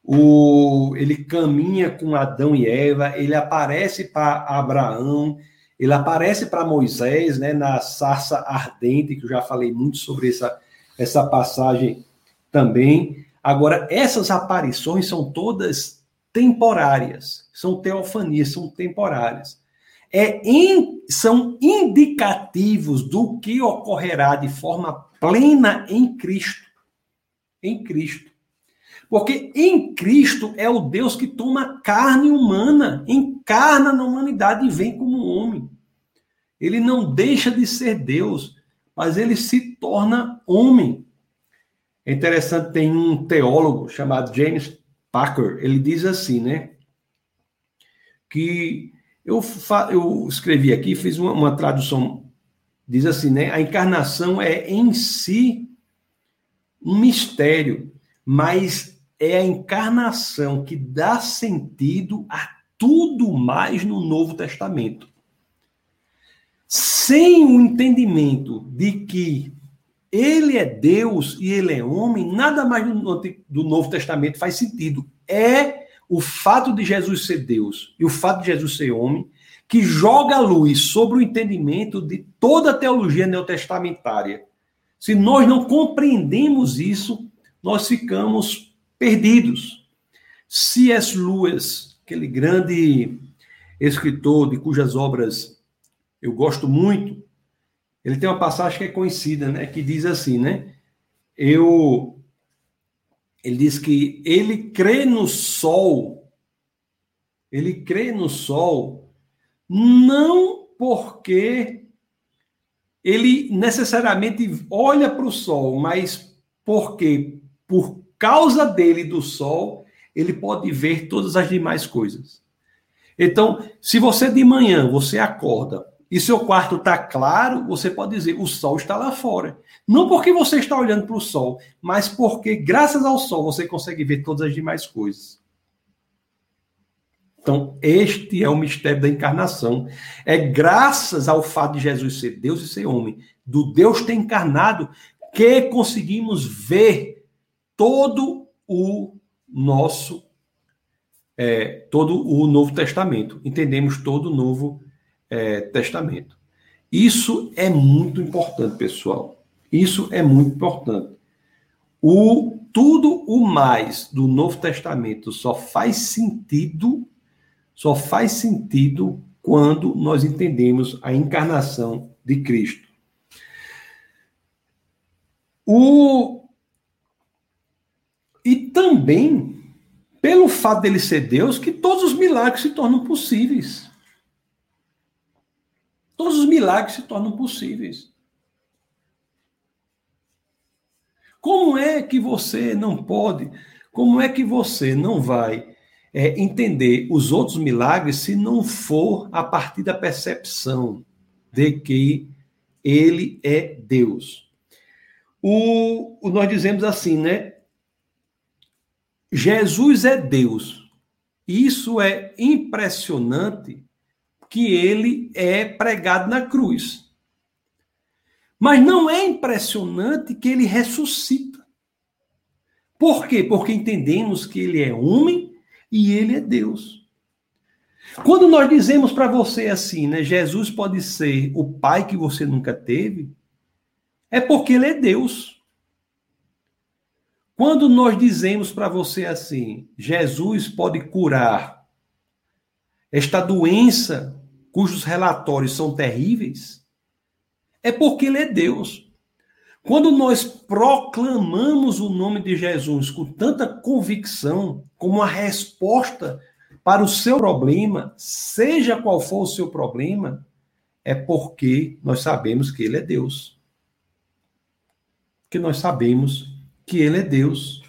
O, ele caminha com Adão e Eva, ele aparece para Abraão, ele aparece para Moisés, né, na sarça ardente, que eu já falei muito sobre essa, essa passagem também. Agora, essas aparições são todas temporárias, são teofanias, são temporárias. É in, são indicativos do que ocorrerá de forma plena em Cristo. Em Cristo. Porque em Cristo é o Deus que toma carne humana, encarna na humanidade e vem como homem. Ele não deixa de ser Deus, mas ele se torna homem. É interessante, tem um teólogo chamado James Packer, ele diz assim, né? Que eu, eu escrevi aqui, fiz uma, uma tradução, diz assim, né? A encarnação é em si um mistério, mas é a encarnação que dá sentido a tudo mais no Novo Testamento. Sem o entendimento de que ele é Deus e ele é homem, nada mais do, Novo Testamento faz sentido. É o fato de Jesus ser Deus e o fato de Jesus ser homem que joga a luz sobre o entendimento de toda a teologia neotestamentária. Se nós não compreendemos isso, nós ficamos perdidos. C.S. Lewis, aquele grande escritor de cujas obras eu gosto muito, ele tem uma passagem que é conhecida, né, que diz assim, né? Eu ele diz que ele crê no sol. Ele crê no sol não porque ele necessariamente olha para o sol, mas porque por causa dele do sol, ele pode ver todas as demais coisas. Então, se você de manhã você acorda e seu quarto está claro, você pode dizer o sol está lá fora. Não porque você está olhando para o sol, mas porque graças ao sol você consegue ver todas as demais coisas. Então, este é o mistério da encarnação. É graças ao fato de Jesus ser Deus e ser homem, do Deus ter encarnado, que conseguimos ver todo o nosso, é, todo o Novo Testamento. Entendemos todo o Novo é, Testamento. Isso é muito importante, pessoal. Isso é muito importante. O tudo o mais do Novo Testamento só faz sentido, só faz sentido quando nós entendemos a encarnação de Cristo. O e também, pelo fato dele ser Deus, que todos os milagres se tornam possíveis. Todos os milagres se tornam possíveis. Como é que você não pode, como é que você não vai é, entender os outros milagres se não for a partir da percepção de que ele é Deus? O, nós dizemos assim, né? Jesus é Deus. Isso é impressionante que ele é pregado na cruz. Mas não é impressionante que ele ressuscita. Por quê? Porque entendemos que ele é homem e ele é Deus. Quando nós dizemos para você assim, né, Jesus pode ser o pai que você nunca teve, é porque ele é Deus. Quando nós dizemos para você assim, Jesus pode curar esta doença cujos relatórios são terríveis, é porque ele é Deus. Quando nós proclamamos o nome de Jesus com tanta convicção, como uma resposta para o seu problema, seja qual for o seu problema, é porque nós sabemos que ele é Deus. Que nós sabemos que ele é Deus.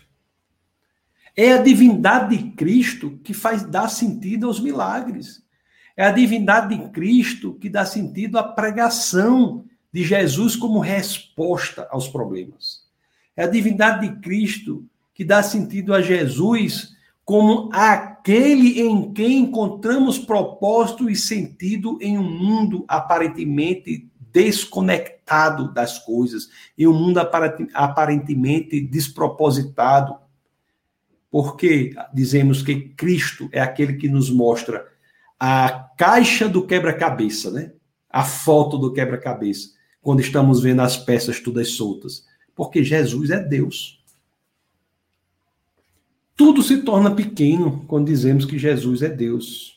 É a divindade de Cristo que faz dar sentido aos milagres. É a divindade de Cristo que dá sentido à pregação de Jesus como resposta aos problemas. É a divindade de Cristo que dá sentido a Jesus como aquele em quem encontramos propósito e sentido em um mundo aparentemente desconectado das coisas, em um mundo aparentemente despropositado. Porque dizemos que Cristo é aquele que nos mostra a caixa do quebra-cabeça, né? A foto do quebra-cabeça, quando estamos vendo as peças todas soltas. Porque Jesus é Deus. Tudo se torna pequeno quando dizemos que Jesus é Deus.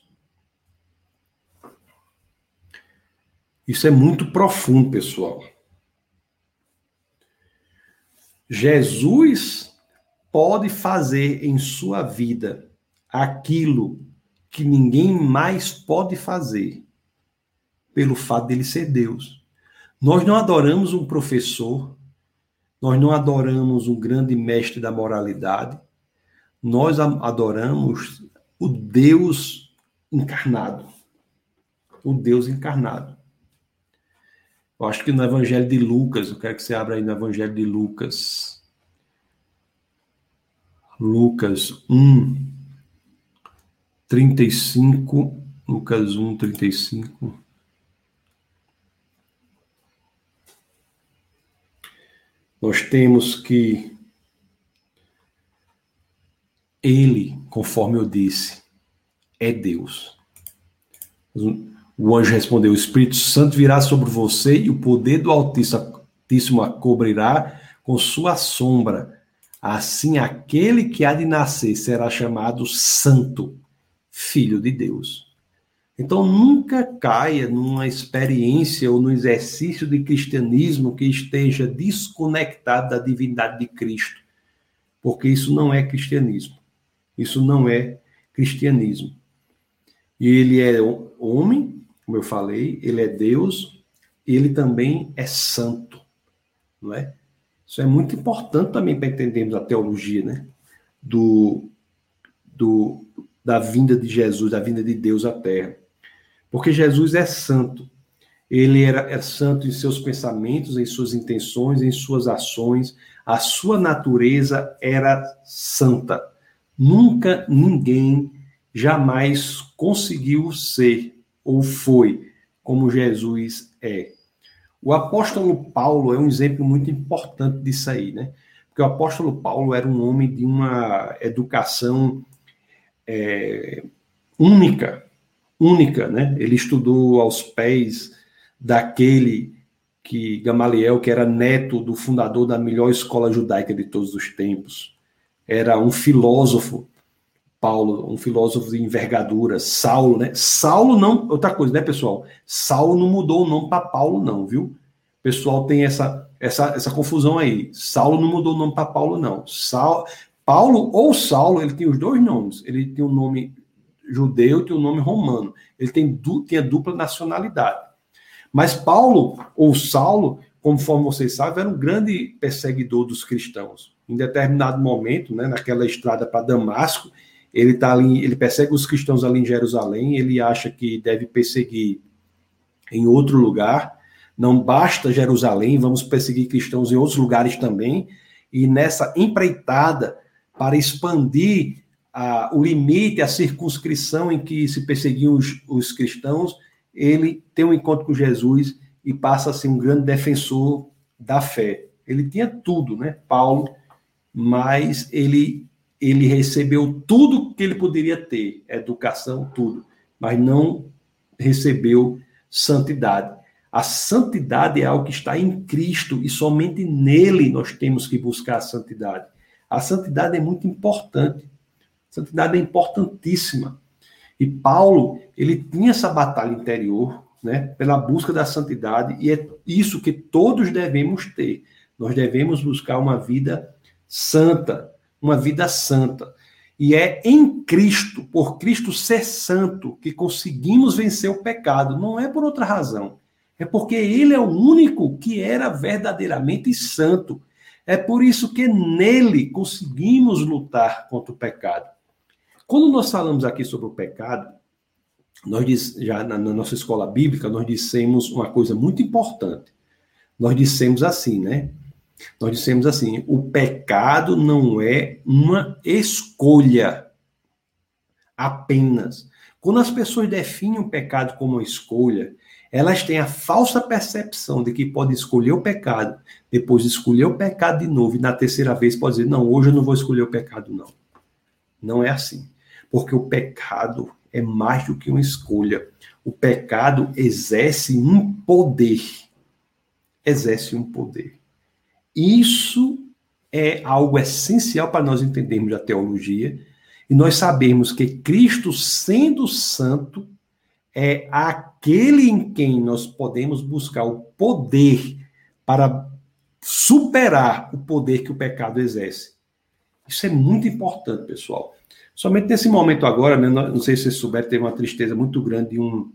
Isso é muito profundo, pessoal. Jesus pode fazer em sua vida aquilo que ninguém mais pode fazer, pelo fato dele ser Deus. Nós não adoramos um professor, nós não adoramos um grande mestre da moralidade, nós adoramos o Deus encarnado. O Deus encarnado. Eu acho que no Evangelho de Lucas, eu quero que você abra aí no Evangelho de Lucas. Lucas 1, 35. Lucas 1, 35. Nós temos que ele, conforme eu disse, é Deus. O anjo respondeu: O Espírito Santo virá sobre você e o poder do Altíssimo a cobrirá com sua sombra. Assim, aquele que há de nascer será chamado Santo, Filho de Deus. Então, nunca caia numa experiência ou no exercício de cristianismo que esteja desconectado da divindade de Cristo, porque isso não é cristianismo. Isso não é cristianismo. E ele é homem, como eu falei, ele é Deus, ele também é santo, não é? Isso é muito importante também para entendermos a teologia, né? Do, do, da vinda de Jesus, da vinda de Deus à Terra. Porque Jesus é santo. Ele era, é santo em seus pensamentos, em suas intenções, em suas ações. A sua natureza era santa. Nunca ninguém jamais conseguiu ser ou foi como Jesus é. O apóstolo Paulo é um exemplo muito importante disso aí, né? Porque o apóstolo Paulo era um homem de uma educação é, única, única, né? Ele estudou aos pés daquele que Gamaliel, que era neto do fundador da melhor escola judaica de todos os tempos era um filósofo, Paulo, um filósofo de envergadura, Saulo, né? Saulo não, outra coisa, né, pessoal? Saulo não mudou o nome para Paulo, não, viu? O pessoal tem essa, essa, essa confusão aí. Saulo não mudou o nome para Paulo, não. Saulo, Paulo ou Saulo, ele tem os dois nomes. Ele tem o um nome judeu e tem o um nome romano. Ele tem, du, tem a dupla nacionalidade. Mas Paulo ou Saulo, conforme vocês sabem, era um grande perseguidor dos cristãos em determinado momento, né, naquela estrada para Damasco, ele tá ali, ele persegue os cristãos ali em Jerusalém, ele acha que deve perseguir em outro lugar. Não basta Jerusalém, vamos perseguir cristãos em outros lugares também. E nessa empreitada para expandir a, o limite, a circunscrição em que se perseguiam os, os cristãos, ele tem um encontro com Jesus e passa a ser um grande defensor da fé. Ele tinha tudo, né? Paulo mas ele ele recebeu tudo que ele poderia ter, educação, tudo, mas não recebeu santidade. A santidade é algo que está em Cristo e somente nele nós temos que buscar a santidade. A santidade é muito importante. A santidade é importantíssima. E Paulo, ele tinha essa batalha interior, né, pela busca da santidade, e é isso que todos devemos ter. Nós devemos buscar uma vida santa, uma vida santa. E é em Cristo, por Cristo ser santo, que conseguimos vencer o pecado. Não é por outra razão. É porque Ele é o único que era verdadeiramente santo. É por isso que nele conseguimos lutar contra o pecado. Quando nós falamos aqui sobre o pecado, nós diz, já na, na nossa escola bíblica, nós dissemos uma coisa muito importante. Nós dissemos assim, né? Nós dissemos assim: o pecado não é uma escolha apenas. Quando as pessoas definem o pecado como uma escolha, elas têm a falsa percepção de que podem escolher o pecado, depois escolher o pecado de novo, e na terceira vez pode dizer: não, hoje eu não vou escolher o pecado, não. Não é assim. Porque o pecado é mais do que uma escolha. O pecado exerce um poder. Exerce um poder. Isso é algo essencial para nós entendermos a teologia e nós sabemos que Cristo, sendo santo, é aquele em quem nós podemos buscar o poder para superar o poder que o pecado exerce. Isso é muito importante, pessoal. Somente nesse momento agora, né, não sei se vocês souberam, teve uma tristeza muito grande de um,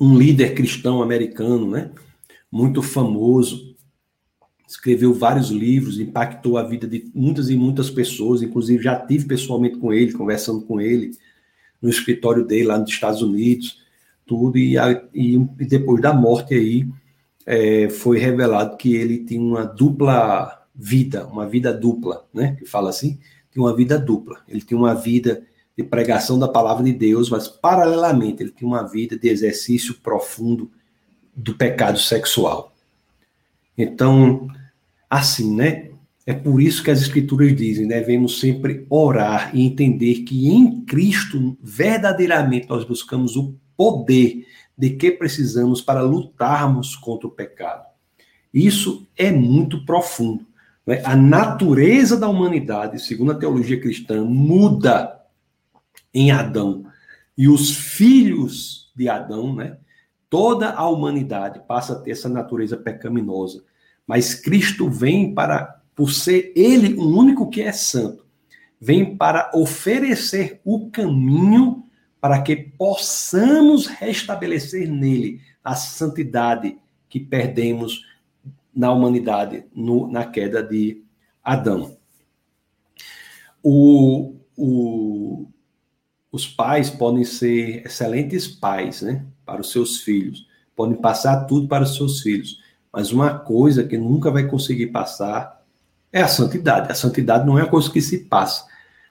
um líder cristão americano, né? Muito famoso. Escreveu vários livros, impactou a vida de muitas e muitas pessoas, inclusive já tive pessoalmente com ele, conversando com ele no escritório dele lá nos Estados Unidos, tudo, e, e, depois da morte aí, é, foi revelado que ele tinha uma dupla vida, uma vida dupla, né? Que fala assim, tinha uma vida dupla. Ele tinha uma vida de pregação da palavra de Deus, mas paralelamente ele tinha uma vida de exercício profundo do pecado sexual. Então, assim, né? É por isso que as escrituras dizem, devemos sempre orar e entender que em Cristo verdadeiramente nós buscamos o poder de que precisamos para lutarmos contra o pecado. Isso é muito profundo. Né? A natureza da humanidade, segundo a teologia cristã, muda em Adão. E os filhos de Adão, né? Toda a humanidade passa a ter essa natureza pecaminosa. Mas Cristo vem para, por ser Ele o único que é santo, vem para oferecer o caminho para que possamos restabelecer nele a santidade que perdemos na humanidade no, na queda de Adão. O, o, os pais podem ser excelentes pais né, para os seus filhos, podem passar tudo para os seus filhos, mas uma coisa que nunca vai conseguir passar é a santidade. A santidade não é a coisa que se passa.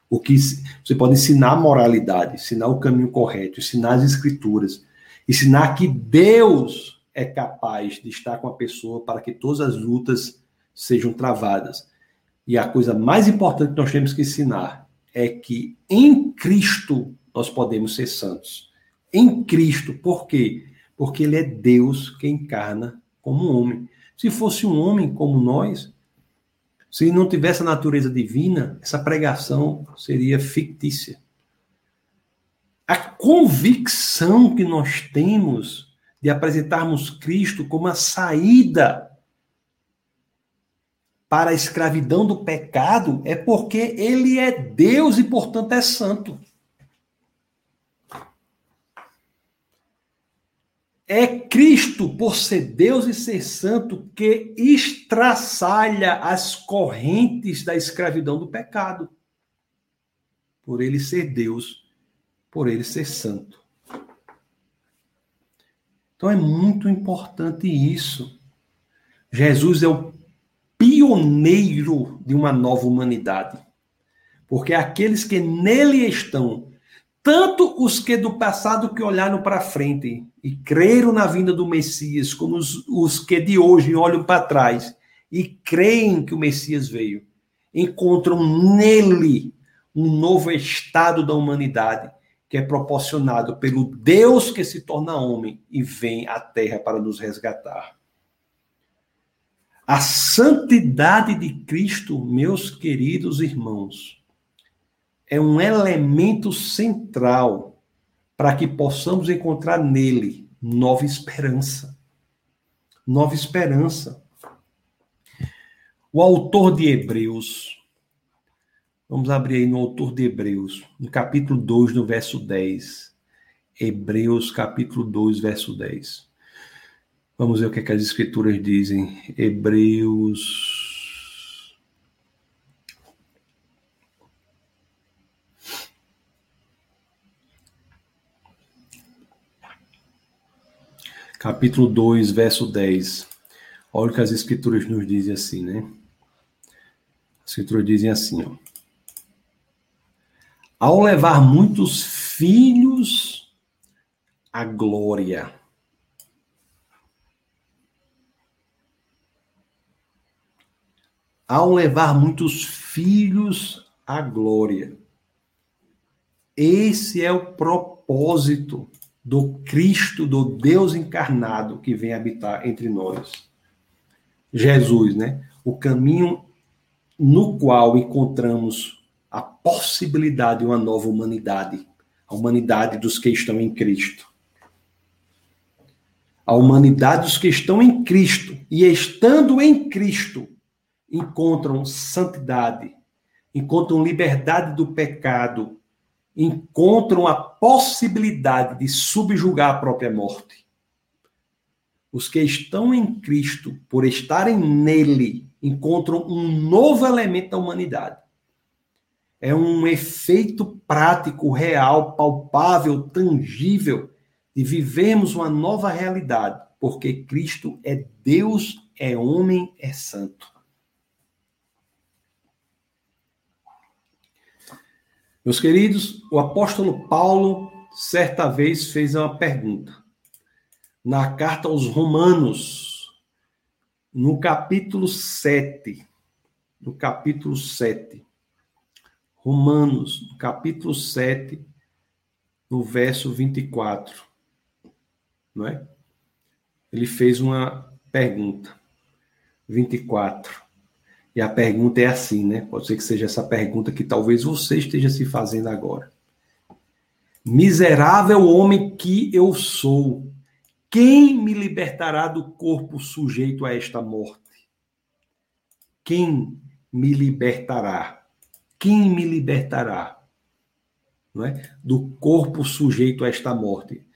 O que você pode ensinar a moralidade, ensinar o caminho correto, ensinar as escrituras, ensinar que Deus é capaz de estar com a pessoa para que todas as lutas sejam travadas. E a coisa mais importante que nós temos que ensinar é que em Cristo nós podemos ser santos. Em Cristo, por quê? Porque ele é Deus que encarna como homem. Se fosse um homem como nós, se não tivesse a natureza divina, essa pregação seria fictícia. A convicção que nós temos de apresentarmos Cristo como a saída para a escravidão do pecado é porque ele é Deus e, portanto, é santo. É Cristo, por ser Deus e ser santo, que estraçalha as correntes da escravidão do pecado. Por ele ser Deus, por ele ser santo. Então é muito importante isso. Jesus é o pioneiro de uma nova humanidade. Porque aqueles que nele estão, tanto os que do passado que olharam para frente e creram na vinda do Messias, como os, os que de hoje olham para trás e creem que o Messias veio, encontram nele um novo estado da humanidade que é proporcionado pelo Deus que se torna homem e vem à terra para nos resgatar. A santidade de Cristo, meus queridos irmãos, é um elemento central para que possamos encontrar nele nova esperança. Nova esperança. O autor de Hebreus, Vamos abrir aí no autor de Hebreus, no capítulo 2, no verso 10. Hebreus, capítulo 2, verso 10. Vamos ver o que, é que as escrituras dizem. Hebreus. Capítulo 2, verso 10. Olha o que as escrituras nos dizem assim, né? As escrituras dizem assim, ó. Ao levar muitos filhos à glória. Ao levar muitos filhos à glória. Esse é o propósito do Cristo, do Deus encarnado que vem habitar entre nós. Jesus, né? O caminho no qual encontramos a possibilidade de uma nova humanidade, a humanidade dos que estão em Cristo. A humanidade dos que estão em Cristo e estando em Cristo encontram santidade, encontram liberdade do pecado, encontram a possibilidade de subjugar a própria morte. Os que estão em Cristo, por estarem nele, encontram um novo elemento da humanidade. É um efeito prático, real, palpável, tangível de vivermos uma nova realidade, porque Cristo é Deus, é homem, é santo. Meus queridos, o apóstolo Paulo certa vez fez uma pergunta. Na carta aos Romanos, no capítulo 7, no capítulo 7, Romanos, no capítulo 7, no verso 24, não é? Ele fez uma pergunta. 24. E a pergunta é assim, né? Pode ser que seja essa pergunta que talvez você esteja se fazendo agora. Miserável homem que eu sou, quem me libertará do corpo sujeito a esta morte? Quem me libertará? Quem me libertará? Não é? Do corpo sujeito a esta morte?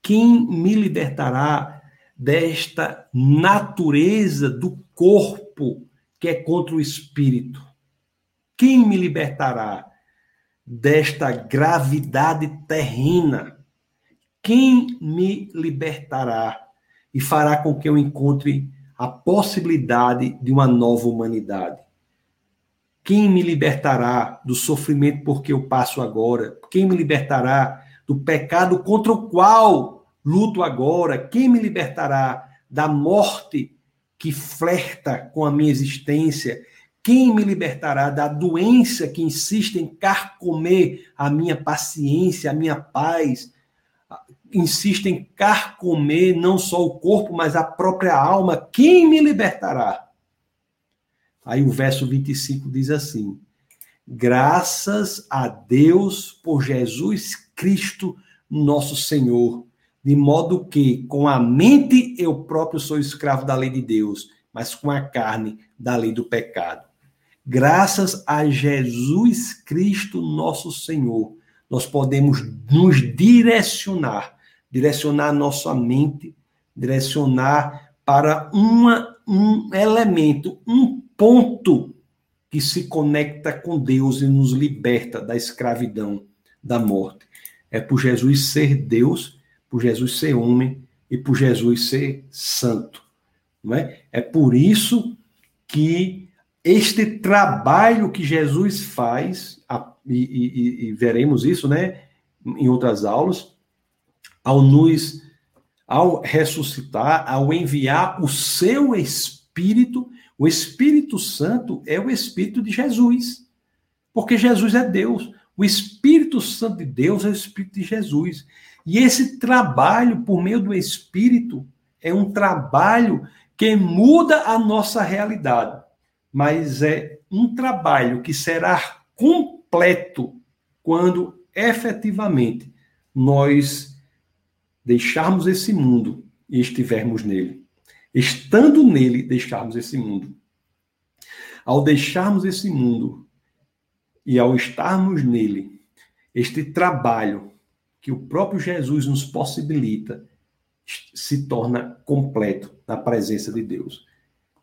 Quem me libertará desta natureza do corpo que é contra o espírito. Quem me libertará desta gravidade terrena? Quem me libertará e fará com que eu encontre a possibilidade de uma nova humanidade? Quem me libertará do sofrimento porque eu passo agora? Quem me libertará do pecado contra o qual luto agora? Quem me libertará da morte que flerta com a minha existência? Quem me libertará da doença que insiste em carcomer a minha paciência, a minha paz? Insiste em carcomer não só o corpo, mas a própria alma. Quem me libertará? Aí o verso 25 diz assim: Graças a Deus por Jesus Cristo, nosso Senhor de modo que com a mente eu próprio sou escravo da lei de Deus, mas com a carne da lei do pecado. Graças a Jesus Cristo, nosso Senhor, nós podemos nos direcionar, direcionar nossa mente, direcionar para uma, um elemento, um ponto que se conecta com Deus e nos liberta da escravidão, da morte. É por Jesus ser Deus por Jesus ser homem e por Jesus ser santo. Não é? é por isso que este trabalho que Jesus faz, e, e, e veremos isso né, em outras aulas, ao nos ao ressuscitar, ao enviar o seu Espírito, o Espírito Santo é o Espírito de Jesus, porque Jesus é Deus. O Espírito Santo de Deus é o Espírito de Jesus. E esse trabalho, por meio do Espírito, é um trabalho que muda a nossa realidade, mas é um trabalho que será completo quando efetivamente nós deixarmos esse mundo e estivermos nele. Estando nele, deixarmos esse mundo. Ao deixarmos esse mundo e ao estarmos nele, este trabalho que o próprio Jesus nos possibilita se torna completo na presença de Deus.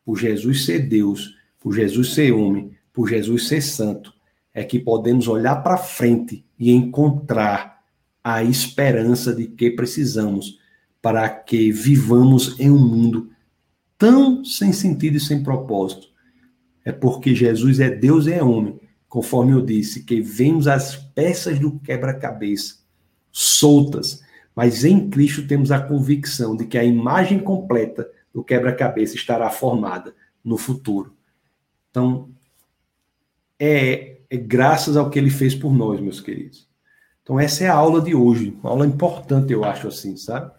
Por Jesus ser Deus, por Jesus ser homem, por Jesus ser santo, é que podemos olhar para frente e encontrar a esperança de que precisamos para que vivamos em um mundo tão sem sentido e sem propósito. É porque Jesus é Deus e é homem, conforme eu disse, que vemos as peças do quebra-cabeça soltas, mas em Cristo temos a convicção de que a imagem completa do quebra-cabeça estará formada no futuro. Então, é, é graças ao que ele fez por nós, meus queridos. Então, essa é a aula de hoje, uma aula importante, eu acho assim, sabe?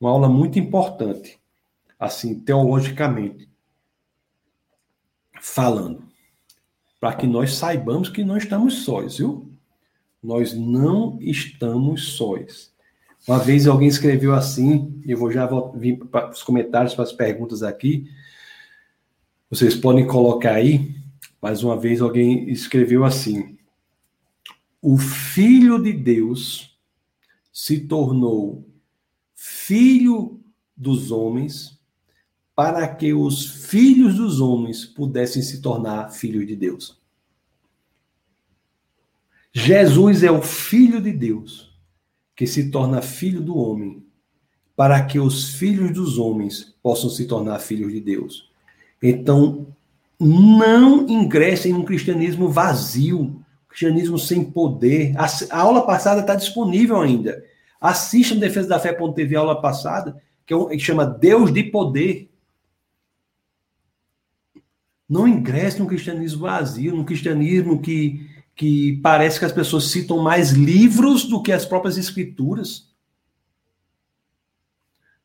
Uma aula muito importante, assim, teologicamente falando, para que nós saibamos que nós estamos sós, viu? Nós não estamos sós. Uma vez alguém escreveu assim, eu vou já vir para os comentários, para as perguntas aqui. Vocês podem colocar aí. Mais uma vez alguém escreveu assim: O Filho de Deus se tornou filho dos homens para que os filhos dos homens pudessem se tornar filhos de Deus. Jesus é o Filho de Deus que se torna filho do homem, para que os filhos dos homens possam se tornar filhos de Deus. Então, não ingressem num cristianismo vazio, cristianismo sem poder. A, aula passada está disponível ainda. Assistam Defesa da Fé.tv, a aula passada, que, é que chama Deus de Poder. Não ingresse num cristianismo vazio, num cristianismo que que parece que as pessoas citam mais livros do que as próprias escrituras.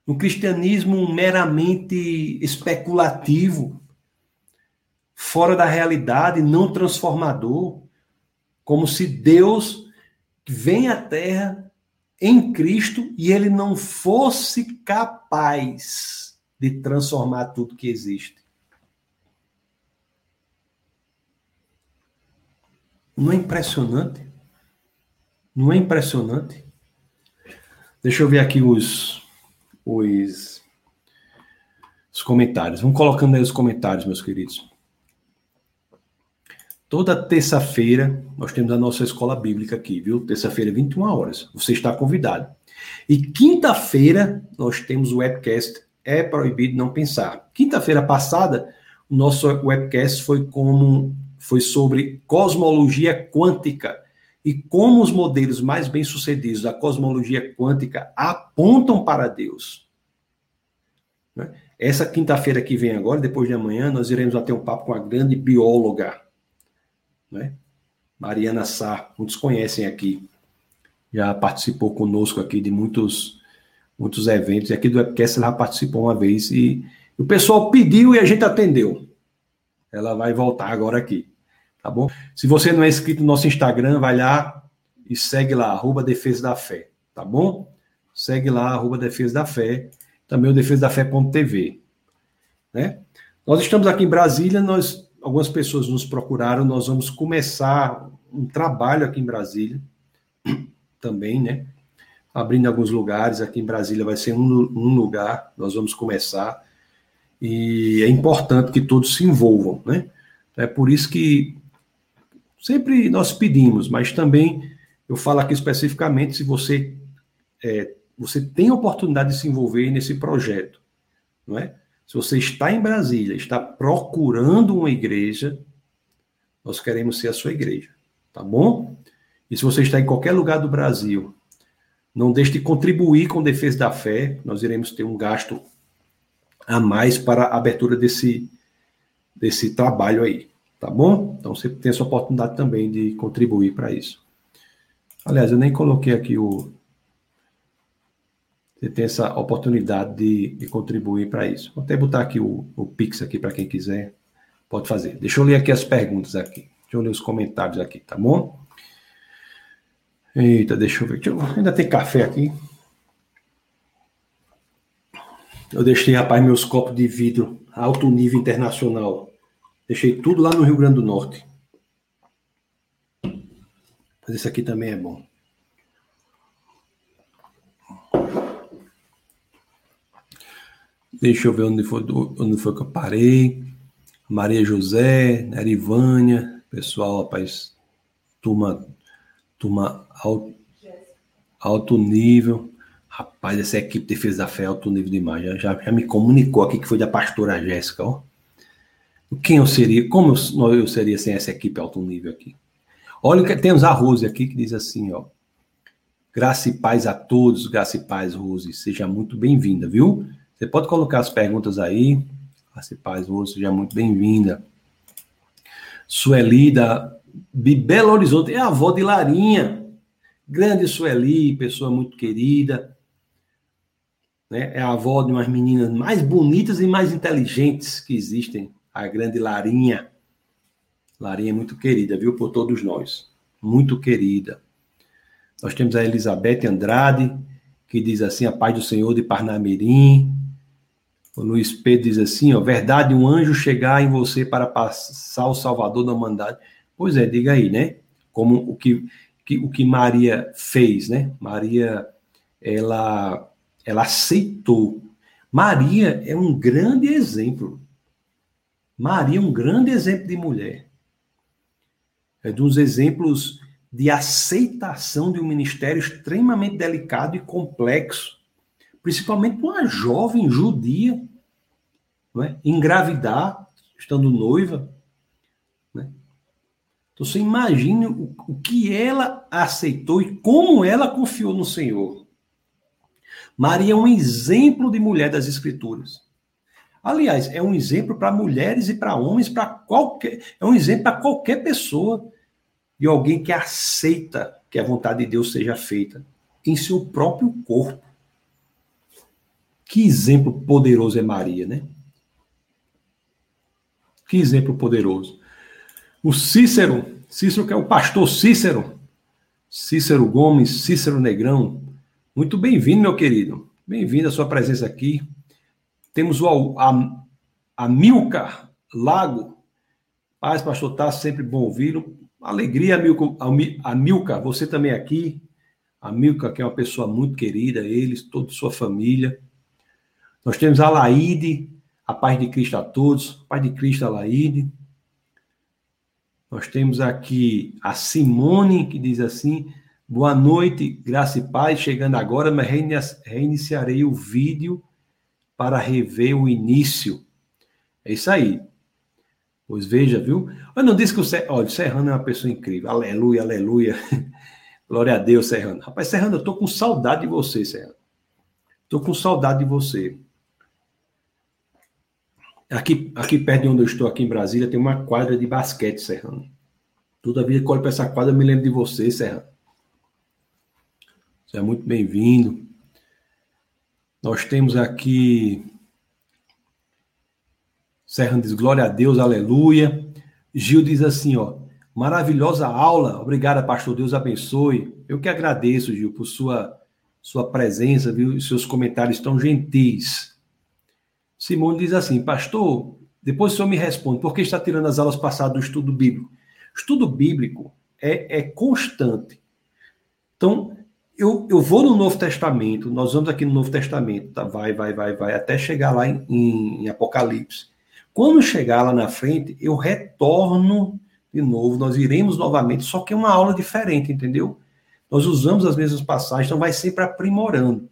Um cristianismo meramente especulativo, fora da realidade, não transformador, como se Deus vem à Terra em Cristo e ele não fosse capaz de transformar tudo que existe. Não é impressionante? Não é impressionante? Deixa eu ver aqui os, os, os comentários. Vamos colocando aí os comentários, meus queridos. Toda terça-feira nós temos a nossa escola bíblica aqui, viu? Terça-feira, 21 horas. Você está convidado. E quinta-feira nós temos o webcast É Proibido Não Pensar. Quinta-feira passada, o nosso webcast foi como foi sobre cosmologia quântica e como os modelos mais bem-sucedidos da cosmologia quântica apontam para Deus. Né? Essa quinta-feira que vem agora, depois de amanhã, nós iremos bater um papo com a grande bióloga, né? Mariana Sá, muitos conhecem aqui, já participou conosco aqui de muitos, muitos eventos, e aqui do Webcast ela participou uma vez, e o pessoal pediu e a gente atendeu. Ela vai voltar agora aqui tá bom? Se você não é inscrito no nosso Instagram, vai lá e segue lá, arroba Defesa da Fé, tá bom? Segue lá, arroba Defesa da Fé, também o defesa da fé.tv, né? Nós estamos aqui em Brasília, nós, algumas pessoas nos procuraram, nós vamos começar um trabalho aqui em Brasília, também, né? Abrindo alguns lugares, aqui em Brasília vai ser um, um lugar, nós vamos começar, e é importante que todos se envolvam, né? É por isso que Sempre nós pedimos, mas também eu falo aqui especificamente se você é, você tem a oportunidade de se envolver nesse projeto, não é? Se você está em Brasília, está procurando uma igreja, nós queremos ser a sua igreja, tá bom? E se você está em qualquer lugar do Brasil, não deixe de contribuir com a defesa da fé, nós iremos ter um gasto a mais para a abertura desse, desse trabalho aí. Tá bom? Então você tem essa oportunidade também de contribuir para isso. Aliás, eu nem coloquei aqui o. Você tem essa oportunidade de, de contribuir para isso. Vou até botar aqui o, o Pix aqui para quem quiser. Pode fazer. Deixa eu ler aqui as perguntas aqui. Deixa eu ler os comentários aqui, tá bom? Eita, deixa eu ver. Deixa eu... Ainda tem café aqui. Eu deixei, rapaz, meus copos de vidro alto nível internacional Deixei tudo lá no Rio Grande do Norte. Mas esse aqui também é bom. Deixa eu ver onde foi, onde foi que eu parei. Maria José, Nerivânia, pessoal, rapaz, turma, turma alto, alto nível. Rapaz, essa equipe de defesa da fé é alto nível demais. Já, já, já me comunicou aqui que foi da pastora Jéssica, ó. Quem eu seria? Como eu, eu seria sem essa equipe alto nível aqui? Olha que temos a Rose aqui que diz assim, ó. Graça e paz a todos, graça e paz, Rose. Seja muito bem-vinda, viu? Você pode colocar as perguntas aí. Graça e paz, Rose, seja muito bem-vinda. Sueli da Belo Horizonte, é a avó de Larinha. Grande Sueli, pessoa muito querida. Né? É a avó de umas meninas mais bonitas e mais inteligentes que existem a grande Larinha. Larinha é muito querida, viu, por todos nós. Muito querida. Nós temos a Elizabeth Andrade, que diz assim: A paz do Senhor de Parnamirim. O Luiz Pedro diz assim: ó, verdade, um anjo chegar em você para passar o Salvador da humanidade. Pois é, diga aí, né? Como o que, que, o que Maria fez, né? Maria, ela, ela aceitou. Maria é um grande exemplo. Maria é um grande exemplo de mulher. É dos exemplos de aceitação de um ministério extremamente delicado e complexo, principalmente para uma jovem judia, é? engravidar, estando noiva. Né? Então você imagine o, o que ela aceitou e como ela confiou no Senhor. Maria é um exemplo de mulher das Escrituras. Aliás, é um exemplo para mulheres e para homens, para qualquer. É um exemplo para qualquer pessoa de alguém que aceita que a vontade de Deus seja feita em seu próprio corpo. Que exemplo poderoso é Maria, né? Que exemplo poderoso. O Cícero, Cícero que é o pastor Cícero, Cícero Gomes, Cícero Negrão. Muito bem-vindo, meu querido. Bem-vindo à sua presença aqui. Temos o Amilcar Lago. Paz, pastor tá sempre bom ouvi-lo. Alegria, Amilcar, você também aqui. Amilcar, que é uma pessoa muito querida, eles, toda sua família. Nós temos a Laide, a paz de Cristo a todos. Paz de Cristo, a Laide. Nós temos aqui a Simone, que diz assim: Boa noite, graça e paz. Chegando agora, mas reiniciarei o vídeo para rever o início. É isso aí. Pois veja, viu? Eu não disse que o Serrano, olha, o Serrano é uma pessoa incrível. Aleluia, aleluia. Glória a Deus, Serrano. Rapaz, Serrano, eu tô com saudade de você, Serrano. Tô com saudade de você. Aqui, aqui perto de onde eu estou, aqui em Brasília, tem uma quadra de basquete, Serrano. Toda vida que olho para essa quadra, eu me lembro de você, Serrano. Você é muito bem-vindo. Nós temos aqui. Serrano diz glória a Deus, aleluia. Gil diz assim, ó. Maravilhosa aula, obrigada, pastor. Deus abençoe. Eu que agradeço, Gil, por sua, sua presença, viu? E seus comentários tão gentis. Simone diz assim, pastor, depois o senhor me responde, por que está tirando as aulas passadas do estudo bíblico? Estudo bíblico é, é constante. Então, eu, eu vou no Novo Testamento, nós vamos aqui no Novo Testamento, tá? vai, vai, vai, vai, até chegar lá em, em, em Apocalipse. Quando chegar lá na frente, eu retorno de novo, nós iremos novamente, só que é uma aula diferente, entendeu? Nós usamos as mesmas passagens, então vai sempre aprimorando.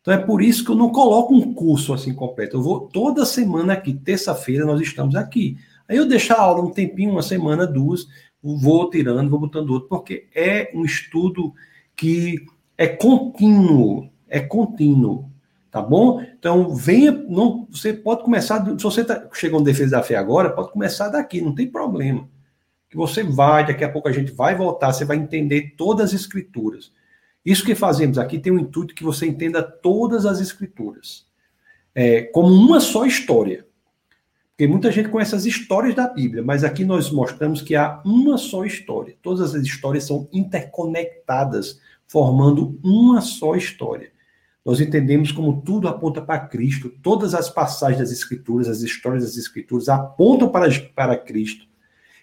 Então é por isso que eu não coloco um curso assim completo. Eu vou toda semana aqui, terça-feira nós estamos aqui. Aí eu deixo a aula um tempinho, uma semana, duas, vou tirando, vou botando outro, porque é um estudo que é contínuo, é contínuo, tá bom? Então, venha, não, você pode começar, se você tá, chegou no Defesa da Fé agora, pode começar daqui, não tem problema. Que você vai, daqui a pouco a gente vai voltar, você vai entender todas as escrituras. Isso que fazemos aqui tem o intuito que você entenda todas as escrituras, é, como uma só história. Porque muita gente conhece as histórias da Bíblia, mas aqui nós mostramos que há uma só história. Todas as histórias são interconectadas formando uma só história. Nós entendemos como tudo aponta para Cristo, todas as passagens das Escrituras, as histórias das Escrituras apontam para, para Cristo.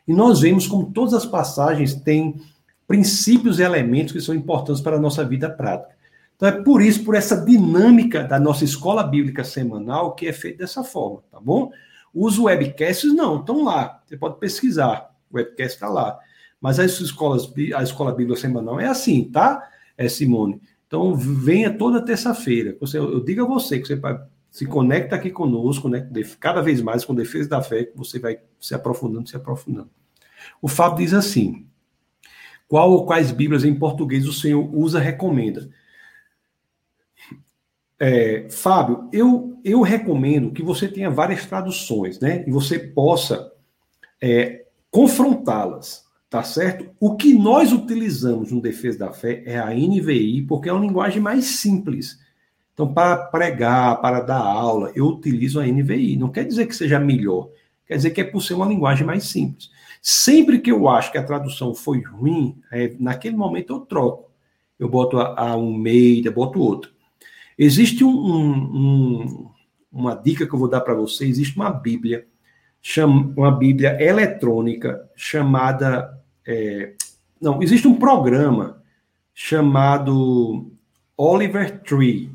E nós vemos como todas as passagens têm princípios e elementos que são importantes para a nossa vida prática. Então é por isso, por essa dinâmica da nossa escola bíblica semanal, que é feita dessa forma, tá bom? Os webcasts não, estão lá. Você pode pesquisar. O webcast está lá. Mas as escolas, a escola bíblica semanal é assim, tá? É, Simone. Então, venha toda terça-feira. Eu digo a você que você se conecta aqui conosco, né, cada vez mais com defesa da fé, que você vai se aprofundando, se aprofundando. O Fábio diz assim: qual ou quais Bíblias em português o Senhor usa, recomenda? É, Fábio, eu, eu recomendo que você tenha várias traduções, né? E você possa é, confrontá-las, tá certo? O que nós utilizamos no Defesa da Fé é a NVI, porque é uma linguagem mais simples. Então, para pregar, para dar aula, eu utilizo a NVI. Não quer dizer que seja melhor, quer dizer que é por ser uma linguagem mais simples. Sempre que eu acho que a tradução foi ruim, é, naquele momento eu troco. Eu boto a, a Almeida, boto outro. Existe um, um, uma dica que eu vou dar para você. Existe uma Bíblia, uma Bíblia eletrônica chamada. É, não, existe um programa chamado Oliver Tree.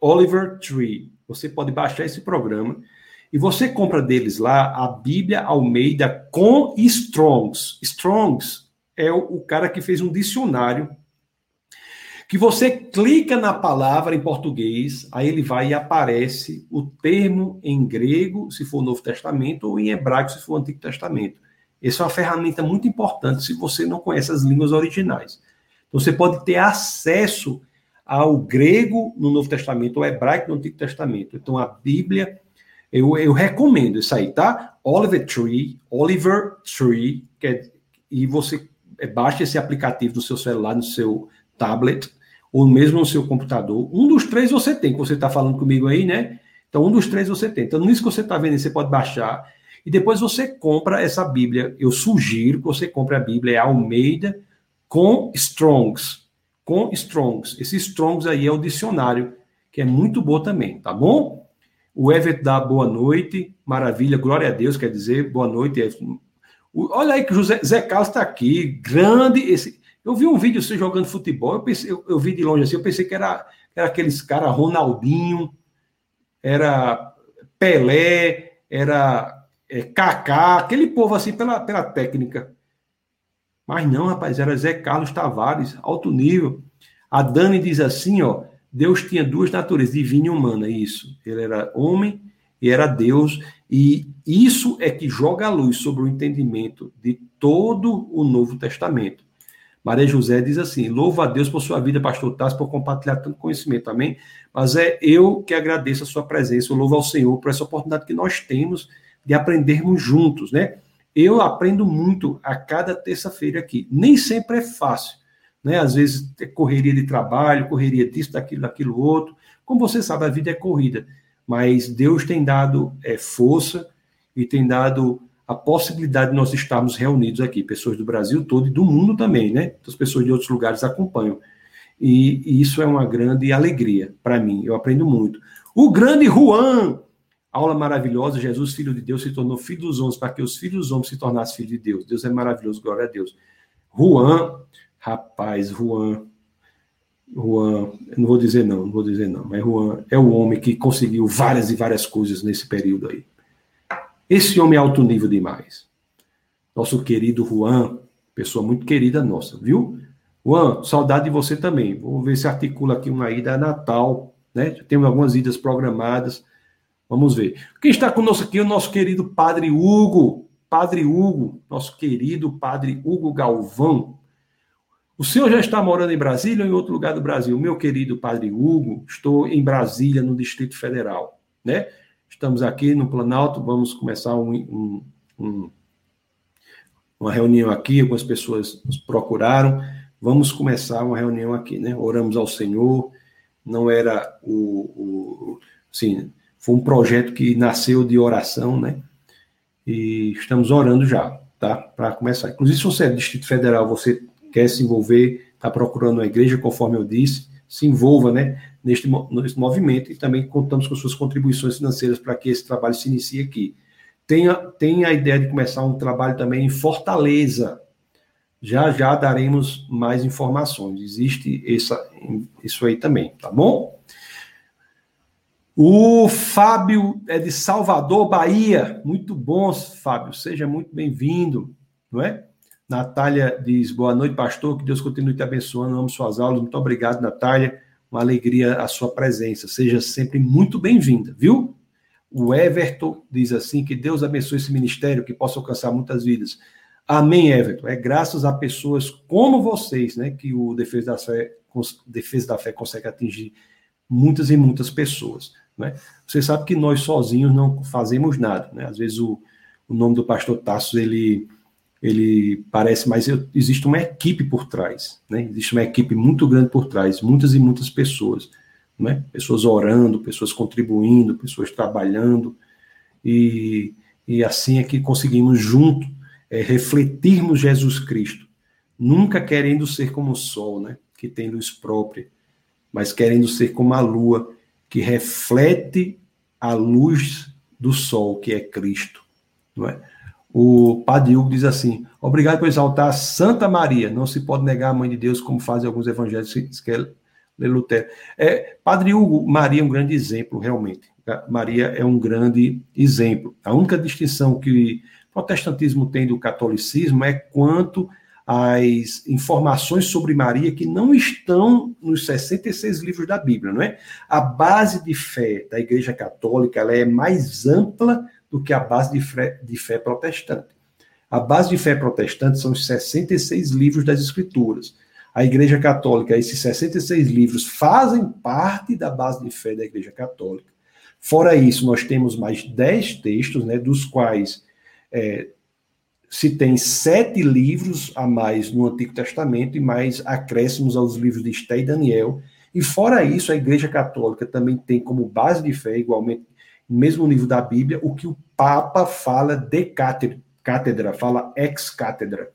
Oliver Tree. Você pode baixar esse programa e você compra deles lá a Bíblia Almeida com Strongs. Strongs é o, cara que fez um dicionário que você clica na palavra em português, aí ele vai e aparece o termo em grego, se for o Novo Testamento, ou em hebraico, se for o Antigo Testamento. Essa é uma ferramenta muito importante se você não conhece as línguas originais. Então, você pode ter acesso ao grego no Novo Testamento, ao hebraico no Antigo Testamento. Então, a Bíblia, eu, eu recomendo isso aí, tá? Oliver Tree, Oliver Tree, é, e você baixa esse aplicativo no seu celular, no seu tablet, ou mesmo no seu computador. Um dos três você tem, que você está falando comigo aí, né? Então, um dos três você tem. Então, nisso que você está vendo, você pode baixar. E depois você compra essa Bíblia. Eu sugiro que você compre a Bíblia é Almeida com Strongs. Com Strongs. Esse Strongs aí é o dicionário, que é muito bom também, tá bom? O Everett dá boa noite, maravilha, glória a Deus, quer dizer, boa noite. Olha aí que o José, Zé Carlos está aqui, grande esse. Eu vi um vídeo você jogando futebol, eu, pensei, eu, eu vi de longe assim, eu pensei que era, era aqueles caras Ronaldinho, era Pelé, era é, Kaká, aquele povo assim pela, pela técnica. Mas não, rapaz, era Zé Carlos Tavares, alto nível. A Dani diz assim, ó, Deus tinha duas naturezas, divina e humana, isso. Ele era homem e era Deus, e isso é que joga a luz sobre o entendimento de todo o Novo Testamento. Maria José diz assim: louvo a Deus por sua vida, pastor Tassi, por compartilhar tanto conhecimento, amém? Mas é eu que agradeço a sua presença, eu louvo ao Senhor por essa oportunidade que nós temos de aprendermos juntos, né? Eu aprendo muito a cada terça-feira aqui. Nem sempre é fácil, né? Às vezes é correria de trabalho, correria disso, daquilo, daquilo outro. Como você sabe, a vida é corrida, mas Deus tem dado é, força e tem dado a possibilidade de nós estarmos reunidos aqui, pessoas do Brasil todo e do mundo também, né? As pessoas de outros lugares acompanham. E, e isso é uma grande alegria para mim, eu aprendo muito. O grande Juan, aula maravilhosa, Jesus, filho de Deus, se tornou filho dos homens, para que os filhos dos homens se tornassem filhos de Deus. Deus é maravilhoso, glória a Deus. Juan, rapaz, Juan, Juan, não vou dizer não, não vou dizer não, mas Juan é o homem que conseguiu várias e várias coisas nesse período aí. Esse homem é alto nível demais. Nosso querido Juan, pessoa muito querida nossa, viu? Juan, saudade de você também. Vamos ver se articula aqui uma ida a Natal, né? Temos algumas idas programadas. Vamos ver. Quem está conosco aqui é o nosso querido Padre Hugo. Padre Hugo, nosso querido Padre Hugo Galvão. O senhor já está morando em Brasília ou em outro lugar do Brasil? Meu querido Padre Hugo, estou em Brasília, no Distrito Federal, né? Estamos aqui no Planalto, vamos começar um, um, um, uma reunião aqui, algumas pessoas nos procuraram, vamos começar uma reunião aqui, né? Oramos ao Senhor, não era o, o assim, foi um projeto que nasceu de oração, né? E estamos orando já, tá? Para começar. Inclusive, se você é do Distrito Federal, você quer se envolver, está procurando uma igreja, conforme eu disse, se envolva, né? neste, neste movimento e também contamos com suas contribuições financeiras para que esse trabalho se inicie aqui. Tem a, a ideia de começar um trabalho também em Fortaleza. Já já daremos mais informações. Existe essa, isso aí também, tá bom? O Fábio é de Salvador, Bahia. Muito bom, Fábio. Seja muito bem-vindo, não é? Natália diz: Boa noite, pastor. Que Deus continue te abençoando. Amo suas aulas. Muito obrigado, Natália. Uma alegria a sua presença. Seja sempre muito bem-vinda, viu? O Everton diz assim: Que Deus abençoe esse ministério, que possa alcançar muitas vidas. Amém, Everton. É graças a pessoas como vocês, né, que o Defesa da Fé, Defesa da Fé consegue atingir muitas e muitas pessoas. Né? Você sabe que nós sozinhos não fazemos nada. Né? Às vezes o, o nome do pastor Tassos, ele, ele parece, mas existe uma equipe por trás. Né? Existe uma equipe muito grande por trás, muitas e muitas pessoas. Né? Pessoas orando, pessoas contribuindo, pessoas trabalhando. E, e assim é que conseguimos junto é, refletirmos Jesus Cristo, nunca querendo ser como o sol, né, que tem luz própria, mas querendo ser como a lua, que reflete a luz do sol, que é Cristo. Não é? O Padre Hugo diz assim: Obrigado por exaltar Santa Maria. Não se pode negar a mãe de Deus, como fazem alguns evangelhos que é Lutero. É, Padre Hugo, Maria é um grande exemplo, realmente. Maria é um grande exemplo. A única distinção que protestantismo tem do catolicismo é quanto às informações sobre Maria que não estão nos 66 livros da Bíblia, não é? A base de fé da Igreja Católica ela é mais ampla do que a base de fé, de fé protestante. A base de fé protestante são os 66 livros das Escrituras. A Igreja Católica, esses 66 livros fazem parte da base de fé da Igreja Católica. Fora isso, nós temos mais 10 textos, né, dos quais é, se tem sete livros a mais no Antigo Testamento e mais acréscimos aos livros de Esté e Daniel. E fora isso, a Igreja Católica também tem como base de fé, igualmente, mesmo nível da Bíblia, o que o Papa fala de cátedra, fala ex cátedra.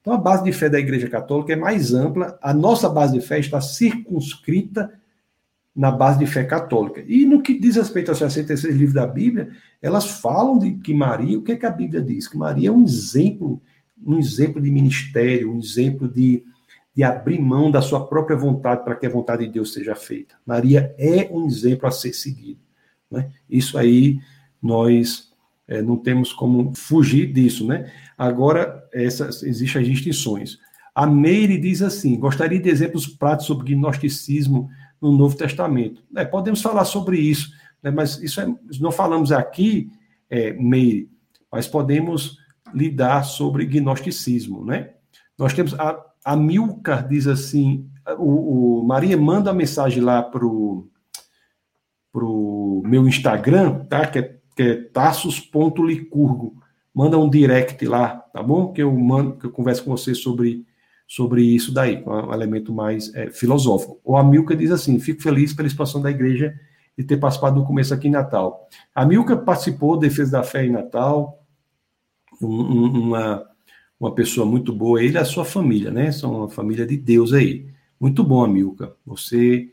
Então a base de fé da Igreja Católica é mais ampla, a nossa base de fé está circunscrita na base de fé católica. E no que diz respeito aos 66 livros da Bíblia, elas falam de que Maria, o que é que a Bíblia diz? Que Maria é um exemplo, um exemplo de ministério, um exemplo de, de abrir mão da sua própria vontade para que a vontade de Deus seja feita. Maria é um exemplo a ser seguido. Né? Isso aí nós é, não temos como fugir disso. Né? Agora, essas, existem as distinções. A Meire diz assim: gostaria de exemplos práticos sobre gnosticismo no Novo Testamento. É, podemos falar sobre isso, né, mas isso é, não falamos aqui, é, Meire, mas podemos lidar sobre gnosticismo. Né? Nós temos a, a diz assim: o, o Maria manda a mensagem lá para o meu Instagram, tá? que é, que é tassos.licurgo. Manda um direct lá, tá bom? Que eu mando, que eu converso com você sobre sobre isso daí, um elemento mais é, filosófico. O Amilca diz assim: fico feliz pela expansão da igreja e ter participado do começo aqui em Natal. A Milka participou da Defesa da Fé em Natal, um, uma, uma pessoa muito boa, ele e a sua família, né? São uma família de Deus aí. Muito bom, Amilca. Você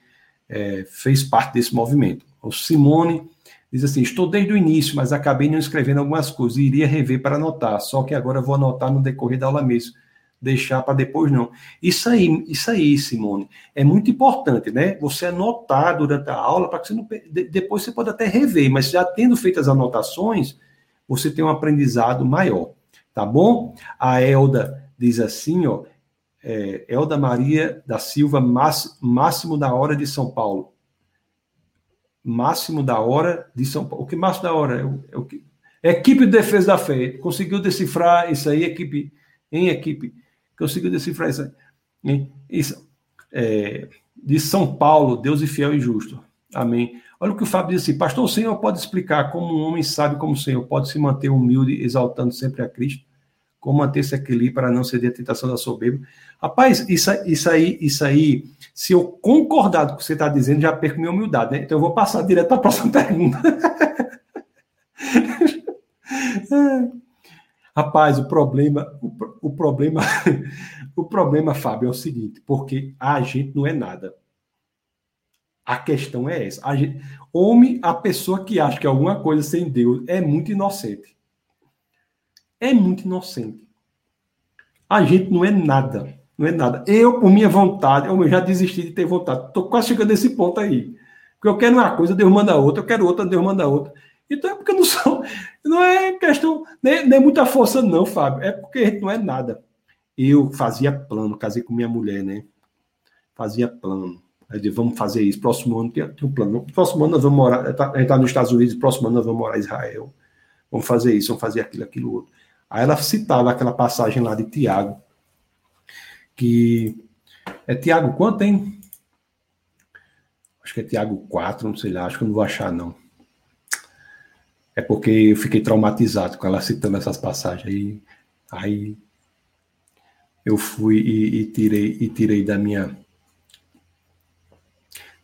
é, fez parte desse movimento. O Simone diz assim: Estou desde o início, mas acabei não escrevendo algumas coisas e iria rever para anotar, só que agora vou anotar no decorrer da aula mesmo deixar para depois não. Isso aí, isso aí, Simone, é muito importante, né? Você anotar durante a aula para que você não depois você pode até rever, mas já tendo feito as anotações, você tem um aprendizado maior, tá bom? A Elda diz assim, ó, é, Elda Maria da Silva, máximo da hora de São Paulo. Máximo da hora de São Paulo. O que máximo da hora? É o, é o que... Equipe de defesa da fé. Conseguiu decifrar isso aí, equipe, em equipe conseguiu decifrar isso. isso é, de São Paulo, Deus e fiel e justo. Amém. Olha o que o Fábio diz assim, pastor, o Senhor pode explicar como um homem sabe como o Senhor pode se manter humilde, exaltando sempre a Cristo, como manter esse equilíbrio para não ceder à tentação da soberba. Rapaz, isso, isso aí, isso aí, se eu concordar com o que você está dizendo, já perco minha humildade, né? Então eu vou passar direto para a próxima pergunta. Rapaz, o problema, o, o problema, o problema, Fábio, é o seguinte, porque a gente não é nada. A questão é essa. A gente, homem, a pessoa que acha que alguma coisa sem Deus é muito inocente. É muito inocente. A gente não é nada. Não é nada. Eu, por minha vontade, eu já desisti de ter vontade. Estou quase chegando nesse ponto aí. Porque eu quero uma coisa, Deus manda outra. Eu quero outra, Deus manda outra. Então é porque não são. Não é questão. Nem, nem muita força, não, Fábio. É porque não é nada. eu fazia plano, casei com minha mulher, né? Fazia plano. Aí disse, vamos fazer isso. Próximo ano tem, tem um plano. Próximo ano nós vamos morar. A gente está nos Estados Unidos, próximo ano nós vamos morar em Israel. Vamos fazer isso, vamos fazer aquilo, aquilo outro. Aí ela citava aquela passagem lá de Tiago, que é Tiago quanto, hein? Acho que é Tiago 4, não sei lá, acho que eu não vou achar, não. É porque eu fiquei traumatizado com ela citando essas passagens. Aí, aí eu fui e, e, tirei e tirei da minha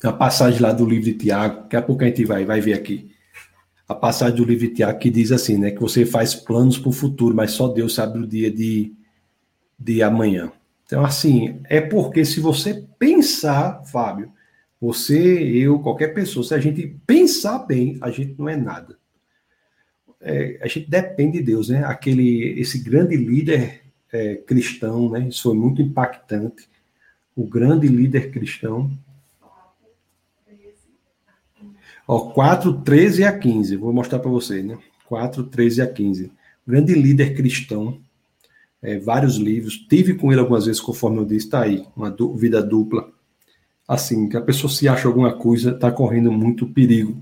tem uma passagem lá do livro de Tiago, daqui a pouco a gente vai, vai ver aqui. A passagem do livro de Tiago que diz assim, né? Que você faz planos para o futuro, mas só Deus sabe o dia de, de amanhã. Então, assim, é porque se você pensar, Fábio, você, eu, qualquer pessoa, se a gente pensar bem, a gente não é nada. É, a gente depende de Deus, né? Aquele, esse grande líder é, cristão, né? Isso foi muito impactante. O grande líder cristão. Ó, 4, 13 a 15. Vou mostrar para vocês, né? 4, 13 a 15. O grande líder cristão. É, vários livros. Tive com ele algumas vezes, conforme eu disse, está aí. Uma vida dupla. Assim, que a pessoa se acha alguma coisa, está correndo muito perigo.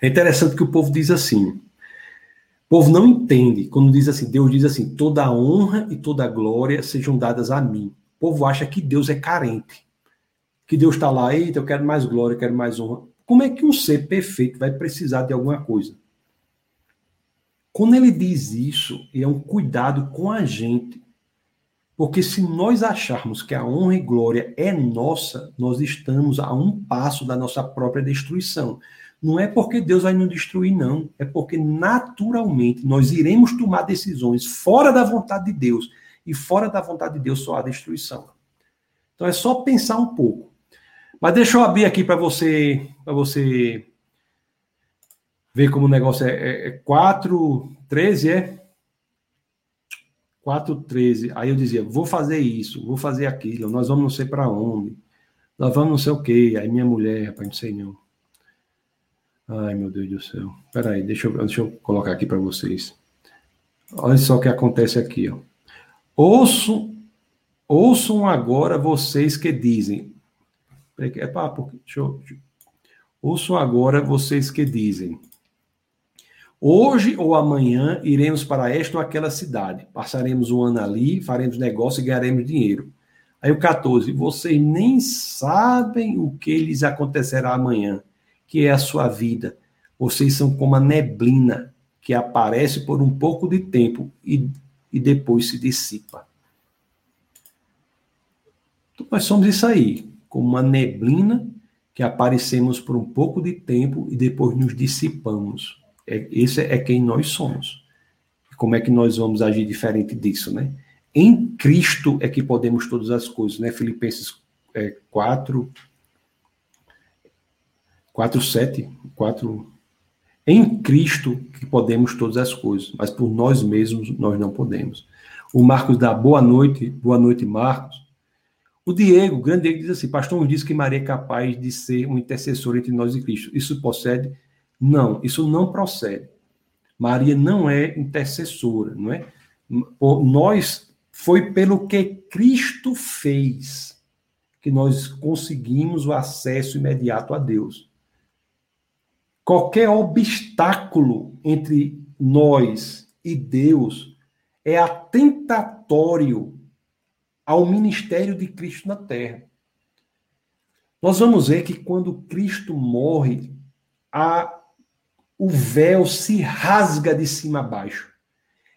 É interessante que o povo diz assim: o povo não entende quando diz assim, Deus diz assim, toda honra e toda glória sejam dadas a mim. O povo acha que Deus é carente. Que Deus está lá, eita, eu quero mais glória, eu quero mais honra. Como é que um ser perfeito vai precisar de alguma coisa? Quando ele diz isso, é um cuidado com a gente. Porque se nós acharmos que a honra e glória é nossa, nós estamos a um passo da nossa própria destruição. Não é porque Deus vai nos destruir, não. É porque naturalmente nós iremos tomar decisões fora da vontade de Deus. E fora da vontade de Deus só há destruição. Então é só pensar um pouco. Mas deixa eu abrir aqui para você, para você ver como o negócio é, é, é 4, 13, é? 4, 13. Aí eu dizia, vou fazer isso, vou fazer aquilo, nós vamos não sei para onde, nós vamos não sei o quê. Aí minha mulher, rapaz, não sei não. Ai, meu Deus do céu. Espera aí, deixa eu, deixa eu colocar aqui para vocês. Olha só o que acontece aqui. Ó. Ouçam, ouçam agora vocês que dizem. É papo. Deixa eu, ouçam agora vocês que dizem. Hoje ou amanhã iremos para esta ou aquela cidade. Passaremos um ano ali, faremos negócio e ganharemos dinheiro. Aí o 14. Vocês nem sabem o que lhes acontecerá amanhã que é a sua vida. Vocês são como a neblina que aparece por um pouco de tempo e, e depois se dissipa. Então, nós somos isso aí, como uma neblina que aparecemos por um pouco de tempo e depois nos dissipamos. É, esse é quem nós somos. Como é que nós vamos agir diferente disso, né? Em Cristo é que podemos todas as coisas, né? Filipenses é, 4, 4, 7, 4. Em Cristo que podemos todas as coisas, mas por nós mesmos nós não podemos. O Marcos dá boa noite, boa noite, Marcos. O Diego, o grande Diego, diz assim: Pastor, diz que Maria é capaz de ser um intercessor entre nós e Cristo. Isso procede? Não, isso não procede. Maria não é intercessora, não é? Por nós foi pelo que Cristo fez que nós conseguimos o acesso imediato a Deus. Qualquer obstáculo entre nós e Deus é atentatório ao ministério de Cristo na terra. Nós vamos ver que quando Cristo morre, a, o véu se rasga de cima a baixo.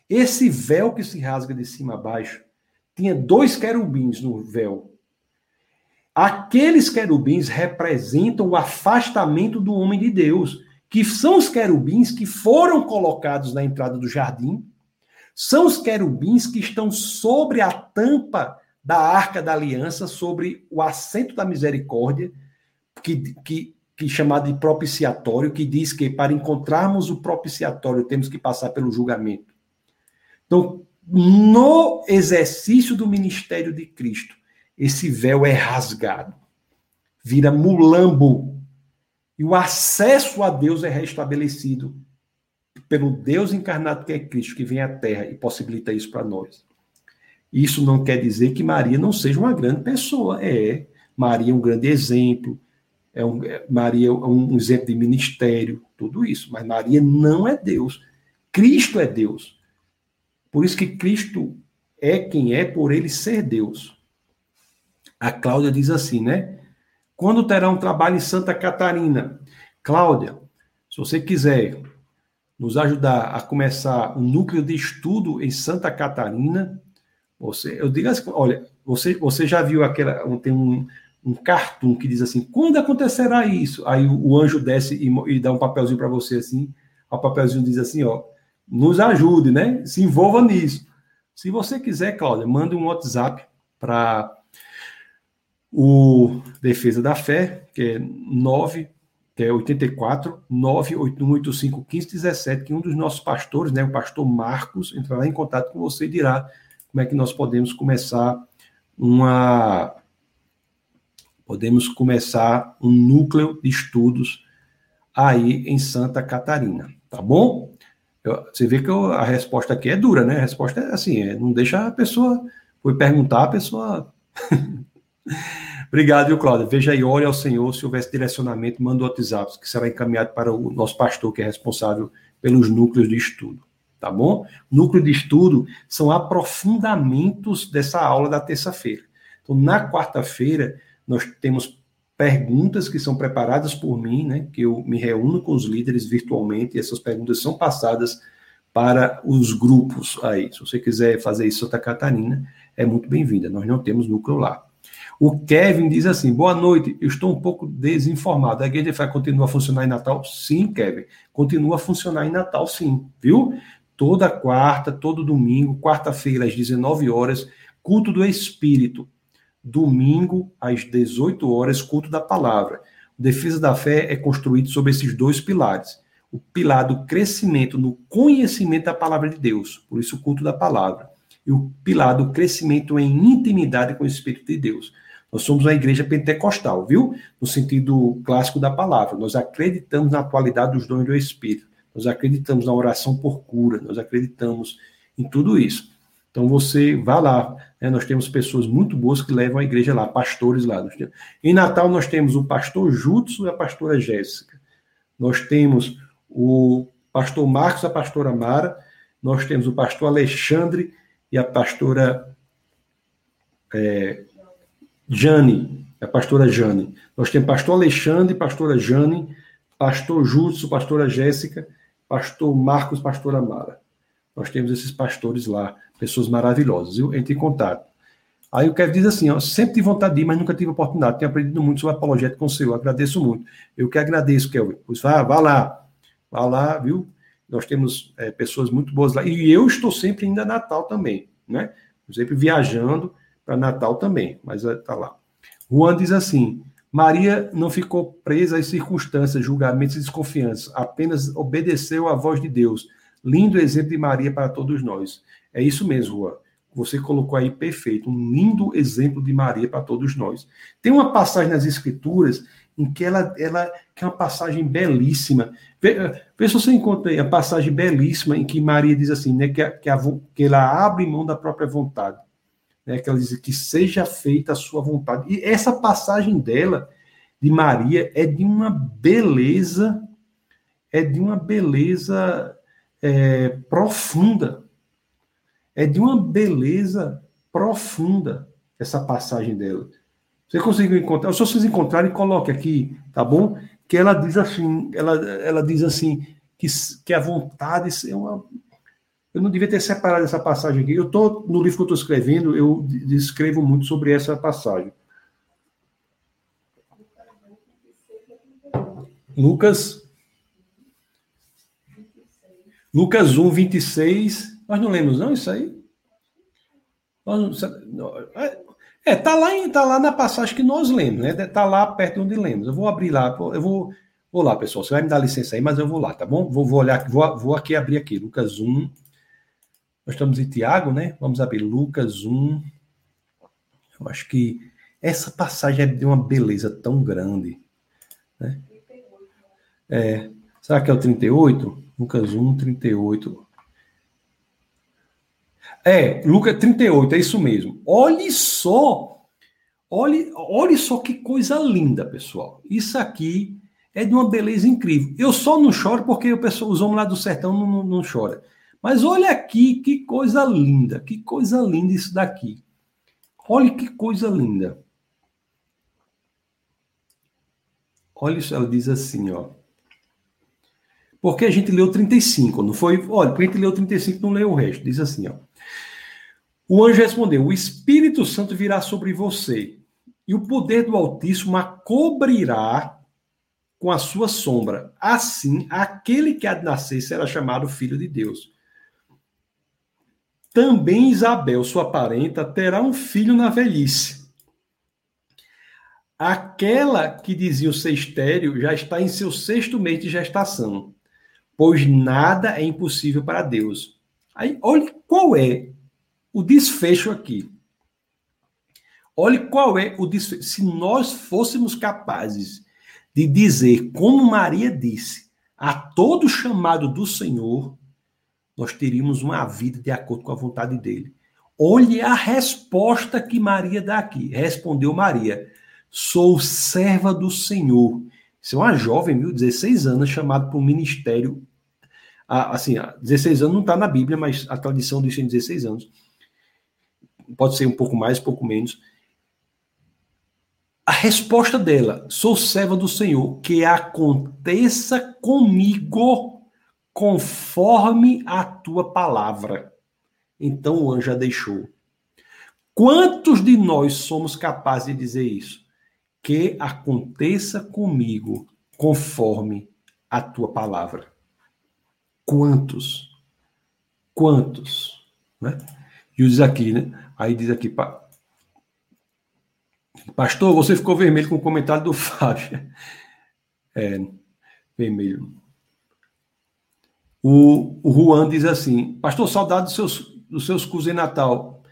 Esse véu que se rasga de cima a baixo tinha dois querubins no véu. Aqueles querubins representam o afastamento do homem de Deus, que são os querubins que foram colocados na entrada do jardim, são os querubins que estão sobre a tampa da arca da aliança, sobre o assento da misericórdia, que, que, que chamado de propiciatório, que diz que para encontrarmos o propiciatório temos que passar pelo julgamento. Então, no exercício do ministério de Cristo, esse véu é rasgado, vira mulambo, e o acesso a Deus é restabelecido pelo Deus encarnado que é Cristo, que vem à Terra e possibilita isso para nós. Isso não quer dizer que Maria não seja uma grande pessoa. É. Maria é um grande exemplo. É um, é, Maria é um exemplo de ministério, tudo isso. Mas Maria não é Deus. Cristo é Deus. Por isso que Cristo é quem é por ele ser Deus. A Cláudia diz assim, né? Quando terá um trabalho em Santa Catarina? Cláudia, se você quiser nos ajudar a começar um núcleo de estudo em Santa Catarina, você, eu digo assim, olha, você, você já viu aquela, tem um, um cartoon que diz assim, quando acontecerá isso? Aí o, o anjo desce e, e, dá um papelzinho para você assim, o papelzinho diz assim, ó, nos ajude, né? Se envolva nisso. Se você quiser, Cláudia, manda um WhatsApp para o Defesa da Fé, que é 9 que é 84 98185 1517, que um dos nossos pastores, né, o pastor Marcos, entrará em contato com você e dirá como é que nós podemos começar uma podemos começar um núcleo de estudos aí em Santa Catarina, tá bom? Eu, você vê que eu, a resposta aqui é dura, né? A resposta é assim, é, não deixa a pessoa foi perguntar, a pessoa Obrigado, viu, Cláudia? Veja aí, olhe ao Senhor, se houvesse direcionamento, manda o WhatsApp, que será encaminhado para o nosso pastor, que é responsável pelos núcleos de estudo. Tá bom? Núcleo de estudo são aprofundamentos dessa aula da terça-feira. Então, na quarta-feira, nós temos perguntas que são preparadas por mim, né? Que eu me reúno com os líderes virtualmente, e essas perguntas são passadas para os grupos aí. Se você quiser fazer isso em Santa Catarina, é muito bem-vinda. Nós não temos núcleo lá. O Kevin diz assim: boa noite, eu estou um pouco desinformado. A igreja vai continuar a funcionar em Natal? Sim, Kevin. Continua a funcionar em Natal, sim, viu? Toda quarta, todo domingo, quarta-feira, às 19 horas, culto do Espírito. Domingo, às 18 horas, culto da palavra. O Defesa da Fé é construído sobre esses dois pilares. O pilar do crescimento no conhecimento da palavra de Deus, por isso o culto da palavra. E o pilar do crescimento em intimidade com o Espírito de Deus. Nós somos uma igreja pentecostal, viu? No sentido clássico da palavra. Nós acreditamos na atualidade dos dons do Espírito. Nós acreditamos na oração por cura. Nós acreditamos em tudo isso. Então você vá lá. Né? Nós temos pessoas muito boas que levam a igreja lá, pastores lá. Em Natal nós temos o pastor Jutsu e a pastora Jéssica. Nós temos o pastor Marcos, a pastora Mara. Nós temos o pastor Alexandre e a pastora é, Jane, a pastora Jane. Nós temos pastor Alexandre, pastora Jane, pastor Júlio, pastora Jéssica, pastor Marcos, pastora Mara. Nós temos esses pastores lá, pessoas maravilhosas, viu? Entre em contato. Aí o Kevin diz assim, ó, sempre tive vontade de ir, mas nunca tive oportunidade. Tenho aprendido muito sobre apologética com o Senhor, agradeço muito. Eu que agradeço, Kevin. Pois vá, vá lá, vá lá, viu? Nós temos é, pessoas muito boas lá. E eu estou sempre indo a Natal também, né? Sempre viajando, para Natal também, mas está lá. Juan diz assim: Maria não ficou presa às circunstâncias, julgamentos e desconfianças, apenas obedeceu à voz de Deus. Lindo exemplo de Maria para todos nós. É isso mesmo, Juan. Você colocou aí perfeito, um lindo exemplo de Maria para todos nós. Tem uma passagem nas Escrituras em que ela, ela que é uma passagem belíssima. Vê, vê se você encontra aí a passagem belíssima em que Maria diz assim, né, que, a, que, a, que ela abre mão da própria vontade né, que ela diz que seja feita a sua vontade. E essa passagem dela, de Maria, é de uma beleza, é de uma beleza é, profunda. É de uma beleza profunda essa passagem dela. Você conseguiu encontrar? Se vocês encontrarem, coloque aqui, tá bom? Que ela diz assim, ela, ela diz assim, que, que a vontade é uma eu não devia ter separado essa passagem aqui. Eu estou no livro que eu estou escrevendo, eu descrevo muito sobre essa passagem. Lucas. Lucas 1, 26. Nós não lemos, não, isso aí? É, tá lá, tá lá na passagem que nós lemos, né? Tá lá perto onde lemos. Eu vou abrir lá, eu vou, vou lá, pessoal. Você vai me dar licença aí, mas eu vou lá, tá bom? Vou, vou olhar, vou, vou aqui abrir aqui, Lucas 1, nós estamos em Tiago, né? Vamos abrir Lucas 1. Eu acho que essa passagem é de uma beleza tão grande. Né? É, será que é o 38? Lucas 1, 38. É, Lucas 38, é isso mesmo. Olhe só, olhe, olhe só que coisa linda, pessoal. Isso aqui é de uma beleza incrível. Eu só não choro porque o pessoal, os homens lá do sertão não, não, não choram. Mas olha aqui, que coisa linda, que coisa linda isso daqui. Olha que coisa linda. Olha isso, ela diz assim, ó. Porque a gente leu 35, não foi? Olha, porque a gente leu 35 não leu o resto. Diz assim, ó. O anjo respondeu: O Espírito Santo virá sobre você, e o poder do Altíssimo a cobrirá com a sua sombra. Assim, aquele que há de nascer será chamado Filho de Deus. Também Isabel, sua parenta, terá um filho na velhice. Aquela que dizia ser estéreo já está em seu sexto mês de gestação, pois nada é impossível para Deus. Aí, olhe qual é o desfecho aqui. Olhe qual é o desfecho. Se nós fôssemos capazes de dizer, como Maria disse, a todo chamado do Senhor, nós teríamos uma vida de acordo com a vontade dele. Olhe a resposta que Maria dá aqui. Respondeu Maria: Sou serva do Senhor. Isso é uma jovem, viu, 16 anos, chamada para um ministério. Assim, 16 anos não está na Bíblia, mas a tradição diz tem 16 anos. Pode ser um pouco mais, um pouco menos. A resposta dela: Sou serva do Senhor, que aconteça comigo conforme a tua palavra. Então o anjo a deixou. Quantos de nós somos capazes de dizer isso? Que aconteça comigo conforme a tua palavra. Quantos? Quantos? Né? E diz aqui, né? Aí diz aqui, pastor, você ficou vermelho com o comentário do Fábio. É, vermelho. O, o Juan diz assim: Pastor, saudade dos seus, dos seus cursos em Natal.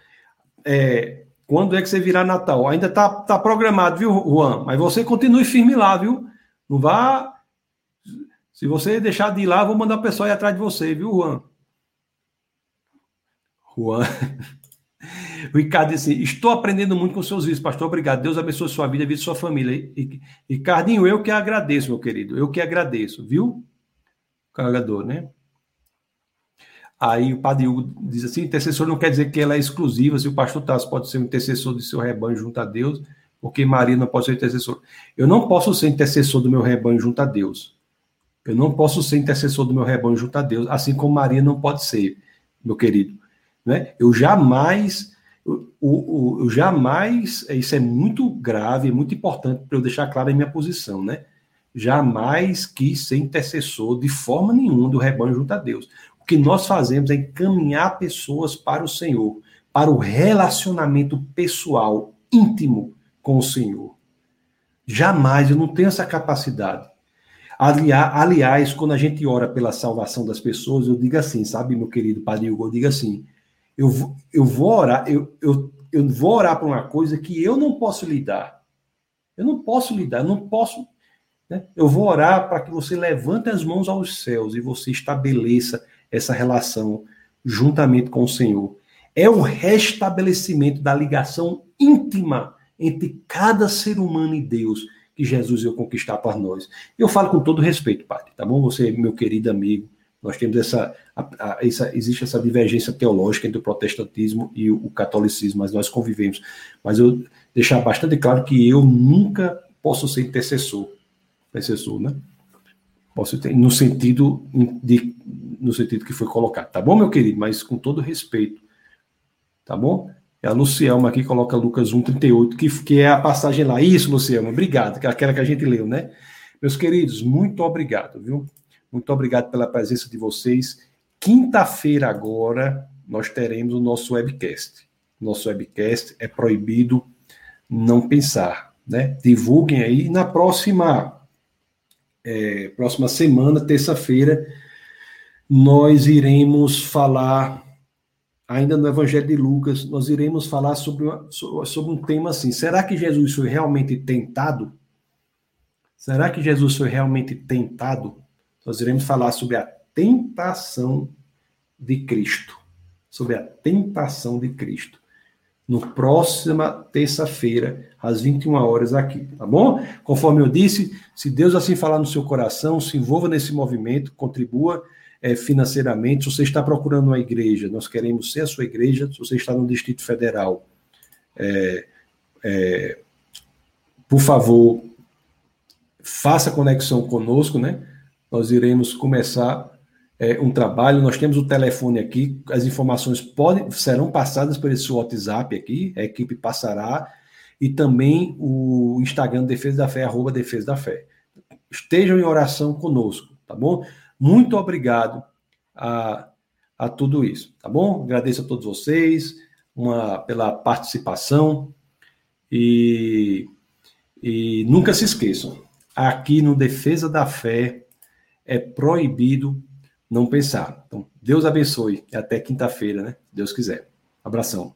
É, quando é que você virá Natal? Ainda está tá programado, viu, Juan? Mas você continue firme lá, viu? Não vá. Se você deixar de ir lá, vou mandar o pessoal ir atrás de você, viu, Juan? Juan. O Ricardo disse Estou aprendendo muito com seus vídeos, pastor. Obrigado. Deus abençoe sua vida, vida de sua família. Ricardinho, eu que agradeço, meu querido. Eu que agradeço, viu? Carregador, né? Aí o padre Hugo diz assim: intercessor não quer dizer que ela é exclusiva, se o pastor Tasso pode ser um intercessor de seu rebanho junto a Deus, porque Maria não pode ser intercessor. Eu não posso ser intercessor do meu rebanho junto a Deus. Eu não posso ser intercessor do meu rebanho junto a Deus, assim como Maria não pode ser, meu querido. Né? Eu jamais, eu, eu, eu jamais, isso é muito grave, é muito importante para eu deixar claro a minha posição, né? Jamais quis ser intercessor de forma nenhuma do rebanho junto a Deus. O que nós fazemos é encaminhar pessoas para o Senhor, para o relacionamento pessoal, íntimo com o Senhor. Jamais, eu não tenho essa capacidade. Aliás, quando a gente ora pela salvação das pessoas, eu digo assim, sabe, meu querido Padre Hugo, eu digo assim, eu, eu vou orar, eu, eu, eu vou orar para uma coisa que eu não posso lidar. Eu não posso lidar, eu não posso. Né? Eu vou orar para que você levante as mãos aos céus e você estabeleça essa relação juntamente com o Senhor. É o restabelecimento da ligação íntima entre cada ser humano e Deus que Jesus ia conquistar para nós. Eu falo com todo respeito, Padre, tá bom? Você, meu querido amigo, nós temos essa, a, a, essa, existe essa divergência teológica entre o protestantismo e o, o catolicismo, mas nós convivemos. Mas eu deixar bastante claro que eu nunca posso ser intercessor, intercessor, né? Posso ter, no sentido de, no sentido que foi colocado, tá bom, meu querido? Mas com todo respeito, tá bom? É a Lucielma aqui coloca Lucas 1,38, que, que é a passagem lá. Isso, Lucielma, obrigado, que é aquela que a gente leu, né? Meus queridos, muito obrigado, viu? Muito obrigado pela presença de vocês. Quinta-feira agora nós teremos o nosso webcast. Nosso webcast é proibido não pensar, né? Divulguem aí. Na próxima é, próxima semana, terça-feira, nós iremos falar, ainda no Evangelho de Lucas, nós iremos falar sobre, uma, sobre um tema assim: será que Jesus foi realmente tentado? Será que Jesus foi realmente tentado? Nós iremos falar sobre a tentação de Cristo. sobre a tentação de Cristo. No próxima terça-feira, às 21 horas aqui, tá bom? Conforme eu disse, se Deus assim falar no seu coração, se envolva nesse movimento, contribua é, financeiramente. Se você está procurando uma igreja, nós queremos ser a sua igreja. Se você está no Distrito Federal, é, é, por favor, faça conexão conosco, né? Nós iremos começar é, um trabalho. Nós temos o telefone aqui, as informações podem, serão passadas por esse WhatsApp aqui, a equipe passará, e também o Instagram Defesa da Fé, arroba Defesa da Fé. Estejam em oração conosco, tá bom? Muito obrigado a, a tudo isso, tá bom? Agradeço a todos vocês uma, pela participação e, e nunca se esqueçam, aqui no Defesa da Fé é proibido não pensar. Então, Deus abençoe. Até quinta-feira, né? Deus quiser. Abração.